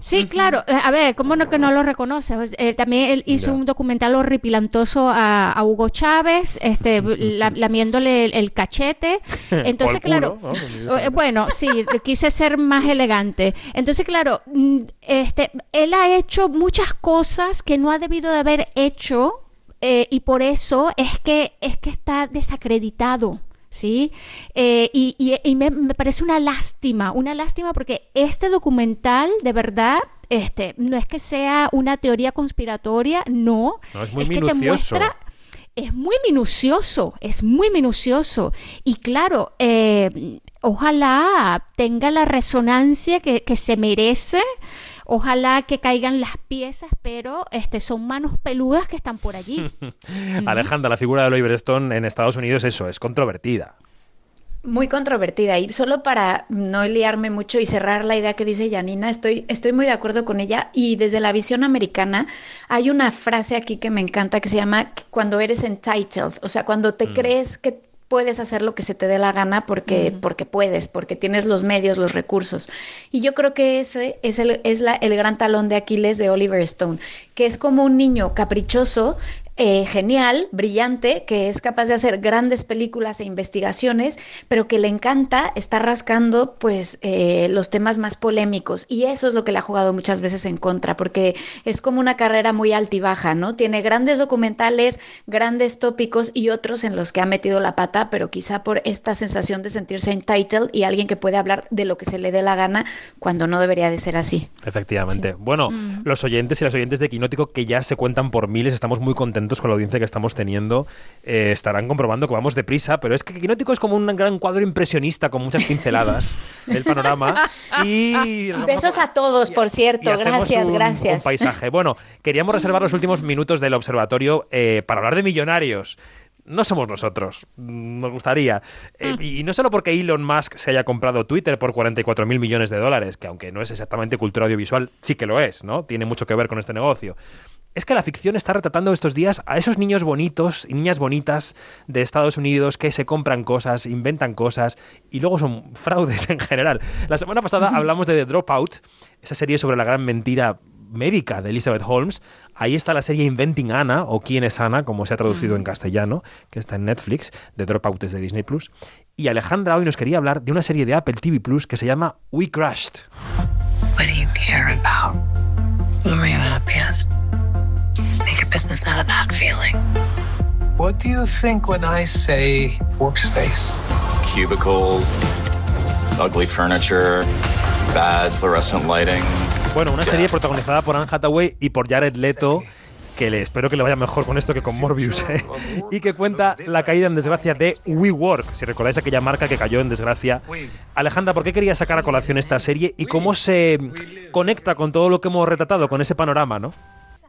Sí, claro. Eh, A ver, ¿cómo no que no lo reconoce? Pues, eh, también él hizo Ya. un documental horripilantoso a, a Hugo Chávez, este, [LAUGHS] la- lamiéndole el, el cachete. [LAUGHS] Entonces, claro, eh, bueno, sí, quise ser más elegante. Entonces, claro, mm, este, él ha hecho muchas cosas que no ha debido de haber hecho eh, y por eso es que es que está desacreditado. ¿Sí? Eh, y y- y me, me parece una lástima, una lástima porque este documental, de verdad, este, no es que sea una teoría conspiratoria, no. No, es muy que te minucioso. muestra es muy minucioso, es muy minucioso. Y claro, eh, ojalá tenga la resonancia que, que se merece. Ojalá que caigan las piezas, pero este son manos peludas que están por allí. [LAUGHS] Alejandra, la figura de Oliver Stone en Estados Unidos, eso, es controvertida. Muy controvertida y solo para no liarme mucho y cerrar la idea que dice Janina, estoy, estoy muy de acuerdo con ella y desde la visión americana hay una frase aquí que me encanta que se llama cuando eres entitled, o sea, cuando te crees que puedes hacer lo que se te dé la gana porque, porque puedes, porque tienes los medios, los recursos. Y yo creo que ese es, el, es la, el gran talón de Aquiles de Oliver Stone, que es como un niño caprichoso eh, genial, brillante, que es capaz de hacer grandes películas e investigaciones, pero que le encanta estar rascando pues eh, los temas más polémicos y eso es lo que le ha jugado muchas veces en contra, porque es como una carrera muy altibaja, ¿no? Tiene grandes documentales, grandes tópicos y otros en los que ha metido la pata, pero quizá por esta sensación de sentirse entitled y alguien que puede hablar de lo que se le dé la gana cuando no debería de ser así. Efectivamente. Bueno, los oyentes y las oyentes de Quinótico, que ya se cuentan por miles, estamos muy contentos con la audiencia que estamos teniendo, eh, estarán comprobando que vamos deprisa, pero es que Quinótico es como un gran cuadro impresionista con muchas pinceladas [LAUGHS] del panorama y... Besos a todos, por cierto, gracias, un- gracias. Un paisaje. Bueno, queríamos reservar los últimos minutos del observatorio eh, para hablar de millonarios. No somos nosotros, mm, nos gustaría. Eh, y no solo porque Elon Musk se haya comprado Twitter por 44 mil millones de dólares, que aunque no es exactamente cultura audiovisual, sí que lo es, ¿no? Tiene mucho que ver con este negocio. Es que la ficción está retratando estos días a esos niños bonitos y niñas bonitas de Estados Unidos que se compran cosas, inventan cosas y luego son [LAUGHS] fraudes en general. La semana pasada hablamos de The Dropout, esa serie sobre la gran mentira médica de Elizabeth Holmes. Ahí está la serie Inventing Anna, o Quién es Ana, como se ha traducido en castellano, que está en Netflix, The Dropout es de Disney Plus. Y Alejandra hoy nos quería hablar de una serie de Apple TV Plus que se llama We Crushed. What do you care about? Remember your happiest. Make a business out of that feeling. What do you think when I say workspace? Cubicles, ugly furniture, bad fluorescent lighting. Bueno, una serie protagonizada por Anne Hathaway y por Jared Leto, que le espero que le vaya mejor con esto que con Morbius, ¿eh? y que cuenta la caída en desgracia de WeWork, si recordáis aquella marca que cayó en desgracia. Alejandra, ¿por qué querías sacar a colación esta serie y cómo se conecta con todo lo que hemos retratado, con ese panorama, no?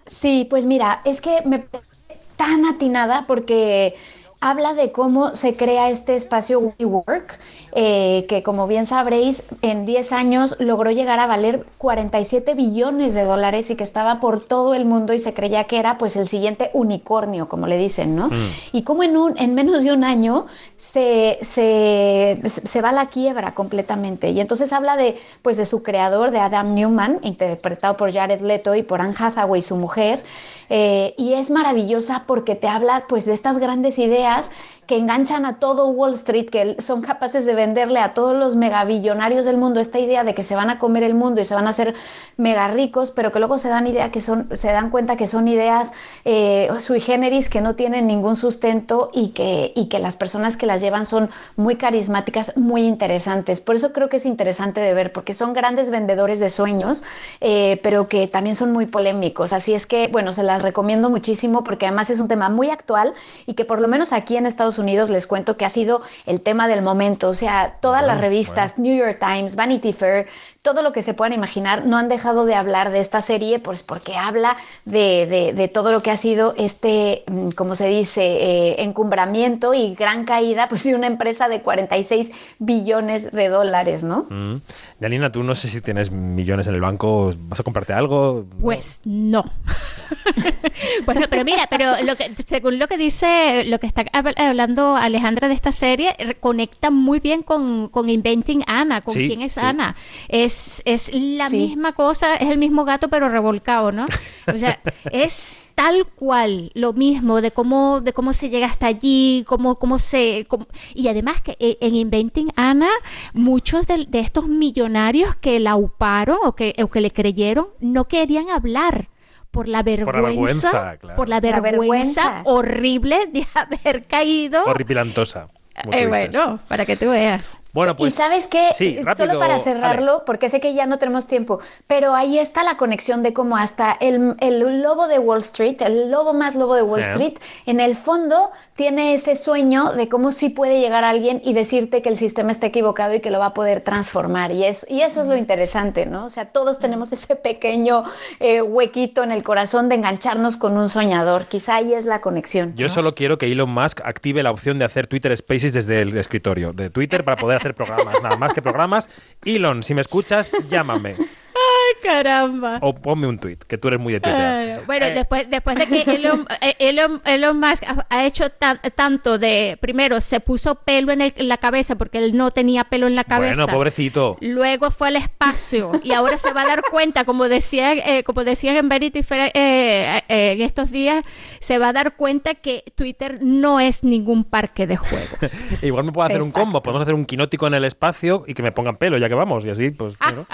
Sí, pues mira, es que me parece tan atinada porque habla de cómo se crea este espacio WeWork, eh, que como bien sabréis, en 10 años logró llegar a valer 47 billones de dólares y que estaba por todo el mundo y se creía que era pues el siguiente unicornio, como le dicen, ¿no? Y cómo en, un, en menos de un año se, se, se va a la quiebra completamente. Y entonces habla de, pues, de su creador, de Adam Newman, interpretado por Jared Leto y por Anne Hathaway, su mujer. Eh, y es maravillosa porque te habla pues de estas grandes ideas días que enganchan a todo Wall Street, que son capaces de venderle a todos los megabillonarios del mundo esta idea de que se van a comer el mundo y se van a hacer mega ricos, pero que luego se dan idea que son, se dan cuenta que son ideas eh, sui generis que no tienen ningún sustento y que, y que las personas que las llevan son muy carismáticas, muy interesantes. Por eso creo que es interesante de ver, porque son grandes vendedores de sueños, eh, pero que también son muy polémicos. Así es que, bueno, se las recomiendo muchísimo porque además es un tema muy actual y que por lo menos aquí en Estados Estados Unidos, les cuento que ha sido el tema del momento. O sea, todas las revistas, New York Times, Vanity Fair, todo lo que se puedan imaginar, no han dejado de hablar de esta serie, pues porque habla de, de- de todo lo que ha sido este, mm, como se dice, eh, encumbramiento y gran caída, pues de una empresa de 46 billones de dólares, ¿no? Mm. Janina, tú no sé si tienes millones en el banco, ¿vas a comprarte algo? Pues no. [LAUGHS] bueno, pero mira, pero lo que, según lo que dice, lo que está hab- hablando Alejandra de esta serie, conecta muy bien con, con Inventing Anna, con Sí, quién es sí. Ana. Es, es la Sí. misma cosa, es el mismo gato pero revolcado, ¿no? O sea, [LAUGHS] es tal cual lo mismo de cómo de cómo se llega hasta allí cómo cómo se cómo- y además que eh, en Inventing Anna muchos de, de estos millonarios que la uparon o que o que le creyeron no querían hablar por la vergüenza vergüenza, claro. por la La vergüenza, horrible de [LAUGHS] haber caído Horripilantosa. Eh, bueno para que tú veas Bueno, pues. y sabes qué, sí, rápido, solo para Ale. cerrarlo, porque sé que ya no tenemos tiempo, pero ahí está la conexión de cómo hasta el, el lobo de Wall Street, el lobo más lobo de Wall Eh. Street, en el fondo tiene ese sueño de cómo sí puede llegar alguien y decirte que el sistema está equivocado y que lo va a poder transformar. Y, es, y eso es lo interesante, ¿no? O sea, todos tenemos ese pequeño eh, huequito en el corazón de engancharnos con un soñador. Quizá ahí es la conexión. Yo solo quiero que Elon Musk active la opción de hacer Twitter Spaces desde el escritorio de Twitter para poder hacer programas, nada más que programas. Elon, si me escuchas, llámame ay caramba o ponme un tweet, que tú eres muy de Twitter. Ay, bueno, después, después de que [LAUGHS] Elon, eh, Elon, Elon Musk ha, ha hecho tan- tanto de, primero se puso pelo en, el- en la cabeza porque él no tenía pelo en la cabeza. Bueno, pobrecito. Luego fue al espacio y ahora se va a dar cuenta, como decía, eh, como decían en Vanity Fair eh, eh, en estos días, se va a dar cuenta que Twitter no es ningún parque de juegos. [LAUGHS] Igual me puedo hacer un combo, podemos hacer un quinótico en el espacio y que me pongan pelo, ya que vamos, y así, pues, [LAUGHS] bueno,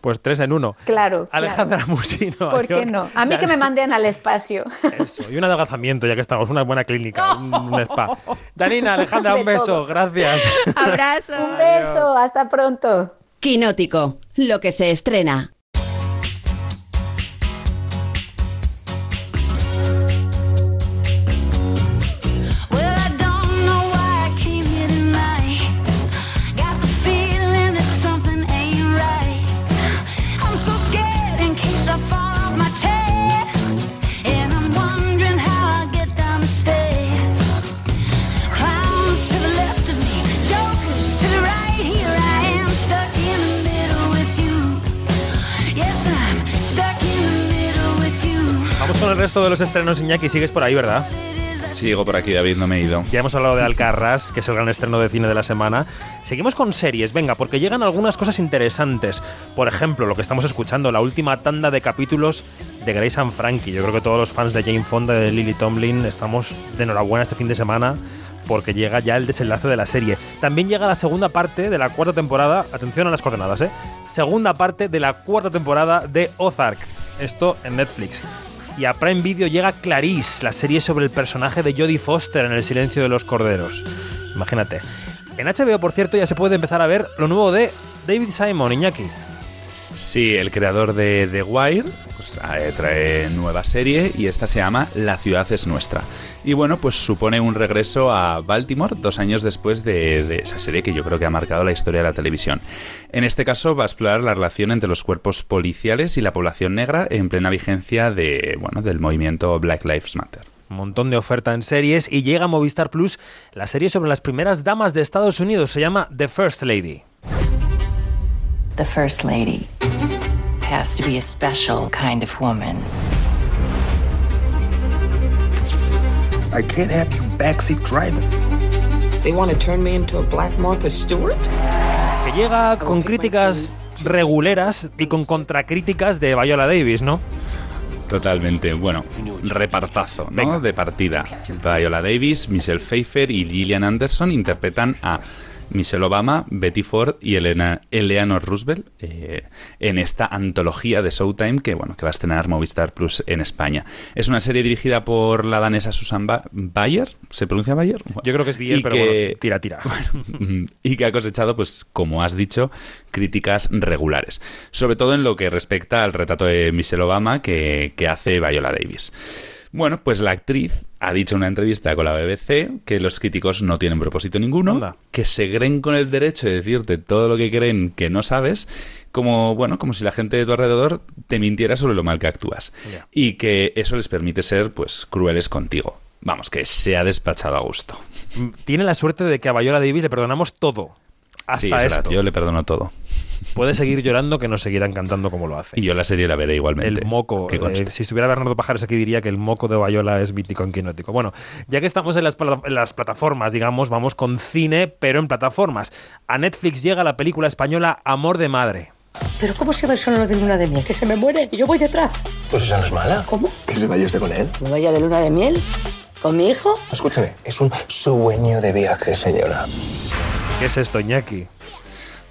pues tres en uno. Claro. Alejandra Musino. ¿Por qué no? A mí que me manden al espacio. Eso, y un adelgazamiento, ya que estamos, una buena clínica, un, un spa. [LAUGHS] Danina, Alejandra, un beso, todo. gracias. Abrazo. [LAUGHS] Un beso, hasta pronto. Quinótico, lo que se estrena. Con el resto de los estrenos, Iñaki, sigues por ahí, ¿verdad? Sigo por aquí, David, no me he ido. Ya hemos hablado de [LAUGHS] Alcarrás, que es el gran estreno de cine de la semana. Seguimos con series, venga, porque llegan algunas cosas interesantes. Por ejemplo, lo que estamos escuchando, la última tanda de capítulos de Grace and Frankie. Yo creo que todos los fans de Jane Fonda de Lily Tomlin estamos de enhorabuena este fin de semana porque llega ya el desenlace de la serie. También llega la segunda parte de la cuarta temporada, atención a las coordenadas, ¿eh? Segunda parte de la cuarta temporada de Ozark. Esto en Netflix. Y a Prime Video llega Clarice, la serie sobre el personaje de Jodie Foster en El silencio de los corderos. Imagínate. En HBO, por cierto, ya se puede empezar a ver lo nuevo de David Simon, Iñaki. Sí, el creador de The Wire pues, eh, trae nueva serie y esta se llama La ciudad es nuestra. Y bueno, pues supone un regreso a Baltimore dos años después de, de esa serie que yo creo que ha marcado la historia de la televisión. En este caso va a explorar la relación entre los cuerpos policiales y la población negra en plena vigencia de, bueno, del movimiento Black Lives Matter. Un montón de oferta en series y llega a Movistar Plus la serie sobre las primeras damas de Estados Unidos. Se llama The First Lady. The First Lady has to be a special kind of woman. I can't have you backseat driving. They want to turn me into a black Martha Stewart? Que llega con críticas reguleras y con contracríticas de Viola Davis, ¿no? Totalmente, bueno, repartazo, ¿no? De partida. Viola Davis, Michelle Pfeiffer y Gillian Anderson interpretan a Michelle Obama, Betty Ford y Elena, Eleanor Roosevelt eh, en esta antología de Showtime que, bueno, que va a estrenar Movistar Plus en España. Es una serie dirigida por la danesa Susan ba Bayer, ¿se pronuncia Bayer? Yo creo que es Bayer, pero que- bueno, tira, tira. [LAUGHS] y que ha cosechado, pues, como has dicho, críticas regulares. Sobre todo en lo que respecta al retrato de Michelle Obama que, que hace Viola Davis. Bueno, pues la actriz ha dicho en una entrevista con la BBC que los críticos no tienen propósito ninguno, Anda. que se creen con el derecho de decirte todo lo que creen que no sabes, como bueno, como si la gente de tu alrededor te mintiera sobre lo mal que actúas y que eso les permite ser pues crueles contigo. Vamos, que se ha despachado a gusto. Mm, Tiene la suerte de que a Viola Davis le perdonamos todo. Hasta sí, es verdad, yo le perdono todo. Puede seguir llorando que nos seguirá cantando como lo hace. Y yo la serie la veré igualmente. El moco. eh, si estuviera Bernardo Pajares aquí diría que el moco de Bayola es mítico en quinótico. Bueno, ya que estamos en las, en las plataformas, digamos, vamos con cine, pero en plataformas. A Netflix llega la película española Amor de Madre. Pero ¿cómo se va el solo de luna de miel? Que se me muere y yo voy detrás. Pues esa no es mala. ¿Cómo? Que se vaya usted con él. ¿Me vaya de luna de miel? ¿Con mi hijo? Escúchame, es un sueño de viaje, señora. ¿Qué es esto, Iñaki?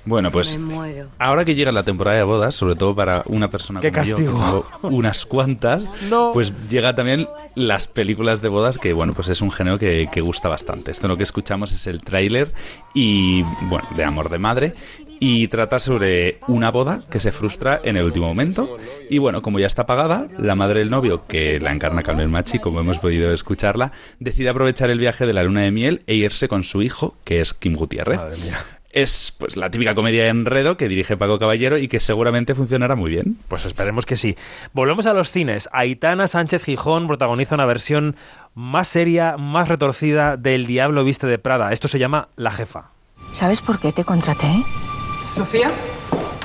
Bueno, pues muero. ahora que llega la temporada de bodas, sobre todo para una persona ¡Qué como yo, que castigo! tengo unas cuantas, No. pues llega también las películas de bodas, que bueno, pues es un género que, que gusta bastante. Esto lo que escuchamos es el tráiler y, bueno, de Amor de Madre, y trata sobre una boda que se frustra en el último momento. Y bueno, como ya está pagada, la madre del novio, que la encarna Carmen Machi, como hemos podido escucharla, decide aprovechar el viaje de la luna de miel e irse con su hijo, que es Kim Gutiérrez. Madre mía. Es pues la típica comedia de enredo que dirige Paco Caballero y que seguramente funcionará muy bien. Pues esperemos que sí. Volvemos a los cines. Aitana Sánchez Gijón protagoniza una versión más seria, más retorcida del Diablo Viste de Prada. Esto se llama La Jefa. ¿Sabes por qué te contraté? ¿Sofía?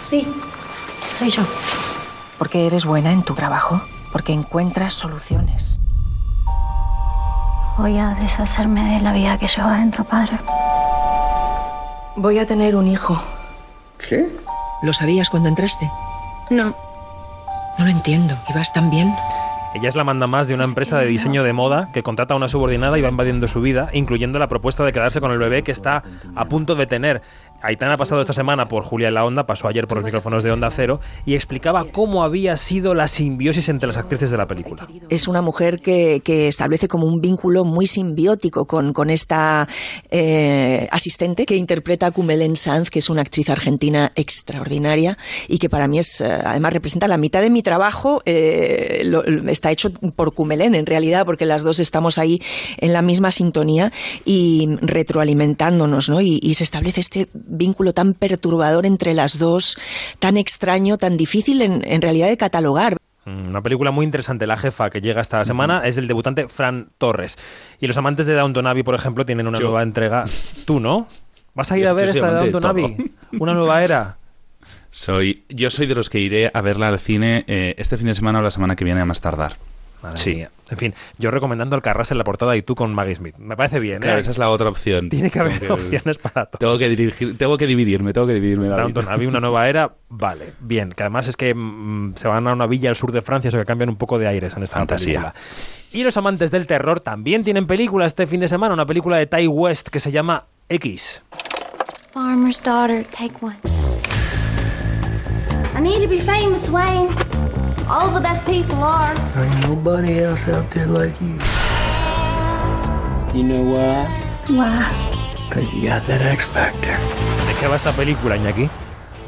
Sí, soy yo. Porque eres buena en tu trabajo. Porque encuentras soluciones. Voy a deshacerme de la vida que llevo adentro, padre. Voy a tener un hijo. ¿Qué? ¿Lo sabías cuando entraste? No, No lo entiendo. ¿Ibas tan bien? Ella es la manda más de una empresa de diseño de moda que contrata a una subordinada y va invadiendo su vida, incluyendo la propuesta de quedarse con el bebé que está a punto de tener. Aitana ha pasado esta semana por Julia en la Onda, pasó ayer por los micrófonos de Onda Cero y explicaba cómo había sido la simbiosis entre las actrices de la película. Es una mujer que, establece como un vínculo muy simbiótico con, con esta eh, asistente que interpreta a Kumelén Sanz, que es una actriz argentina extraordinaria y que para mí es, eh, además representa la mitad de mi trabajo, eh, está hecho por Kumelén en realidad, porque las dos estamos ahí en la misma sintonía y retroalimentándonos, ¿no? Y, y se establece este vínculo tan perturbador entre las dos, tan extraño, tan difícil en, en realidad de catalogar. Mm, Una película muy interesante, La Jefa, que llega esta semana, es del debutante Fran Torres. Y los amantes de Downton Abbey, por ejemplo, tienen una Yo. nueva entrega. [LAUGHS] ¿Tú no? ¿Vas a ir Yo- a ver esta de Downton. Abbey? ¿Una nueva era? [LAUGHS] Soy, yo soy de los que iré a verla al cine eh, este fin de semana o la semana que viene a más tardar. Madre Sí. mía. En fin, yo recomendando el Carras en la portada y tú con Maggie Smith. Me parece bien, ¿eh? Claro, esa es la otra opción. Tiene que haber Tengo opciones para todo. Tengo que dirigir, tengo que dividirme, tengo que dividirme. David. Downton Abbey, una nueva era, vale, bien. Que además es que mm, se van a una villa al sur de Francia, eso que cambian un poco de aires en esta Fantasía. película. Y los amantes del terror también tienen película este fin de semana, una película de Ty West que se llama X. Farmer's daughter, take one. I need to be famous, Wayne. All the best people are. There ain't nobody else out there like you. You know why? Why? Because you got that X Factor. ¿De qué va esta película, Iñaki?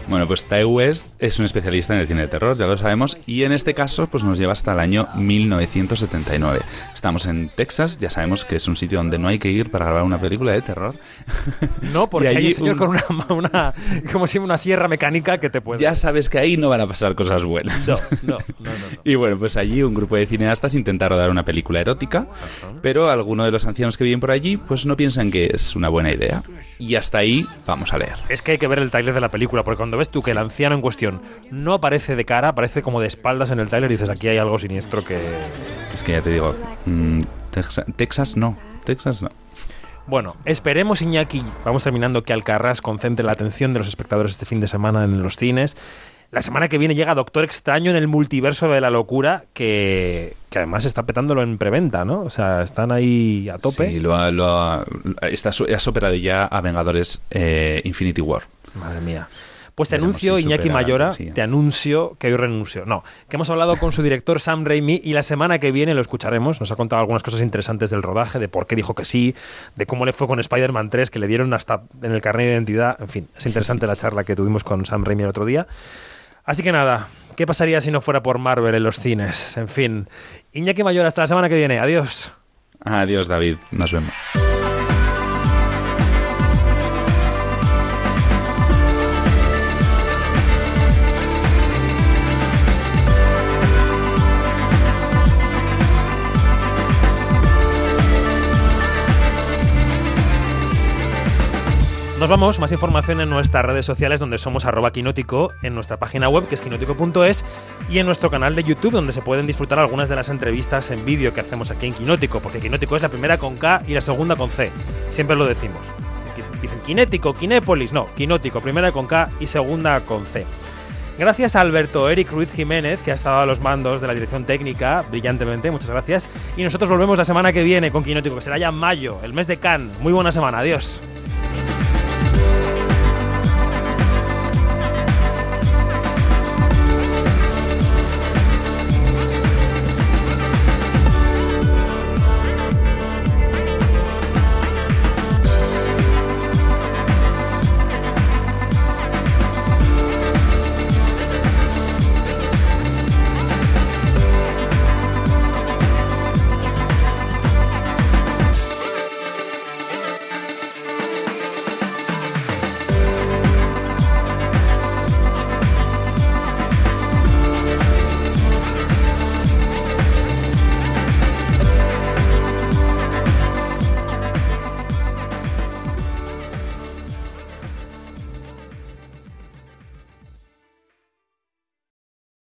Bueno, pues Ty West es un especialista en el cine de terror, ya lo sabemos, y en este caso pues nos lleva hasta el año 1979. Estamos en Texas, ya sabemos que es un sitio donde no hay que ir para grabar una película de terror. No, [LAUGHS] porque hay allí un señor con una, [LAUGHS] una- como si una sierra mecánica que te puede... Ya sabes que ahí no van a pasar cosas buenas. No, no, no, no, no. [LAUGHS] Y bueno, pues allí un grupo de cineastas intenta rodar una película erótica, pero algunos de los ancianos que viven por allí pues no piensan que es una buena idea. Y hasta ahí vamos a leer. Es que hay que ver el tráiler de la película, porque cuando ves tú que el anciano en cuestión no aparece de cara, aparece como de espaldas en el tráiler y dices, aquí hay algo siniestro que... Es que ya te digo, mm, Texa- Texas no, Texas no. Bueno, esperemos, Iñaki, vamos terminando, que Alcarrás concentre la atención de los espectadores este fin de semana en los cines. La semana que viene llega Doctor Extraño en el multiverso de la locura, que, que además está petándolo en preventa, ¿no? O sea, están ahí a tope. Sí, lo ha, lo ha- está, su- ha superado ya a Vengadores eh, Infinity War. Madre mía. Pues te Veremos anuncio, si Iñaki Mayora, te anuncio que hoy renuncio. No, que hemos hablado con su director Sam Raimi y la semana que viene lo escucharemos. Nos ha contado algunas cosas interesantes del rodaje, de por qué dijo que sí, de cómo le fue con Spider-Man 3, que le dieron hasta en el carnet de identidad. En fin, es interesante [LAUGHS] la charla que tuvimos con Sam Raimi el otro día. Así que nada, ¿Qué pasaría si no fuera por Marvel en los cines? En fin. Iñaki Mayor, hasta la semana que viene. Adiós. Adiós, David. Nos vemos. Nos vamos, más información en nuestras redes sociales donde somos arroba quinótico, en nuestra página web que es quinótico.es y en nuestro canal de YouTube donde se pueden disfrutar algunas de las entrevistas en vídeo que hacemos aquí en Quinótico, porque Quinótico es la primera con K y la segunda con C, siempre lo decimos. Dicen Kinético, Kinépolis, no, Quinótico, primera con K y segunda con C. Gracias a Alberto Eric Ruiz Jiménez, que ha estado a los mandos de la dirección técnica brillantemente, muchas gracias. Y nosotros volvemos la semana que viene con Quinótico, que será ya mayo, el mes de Cannes. Muy buena semana, adiós.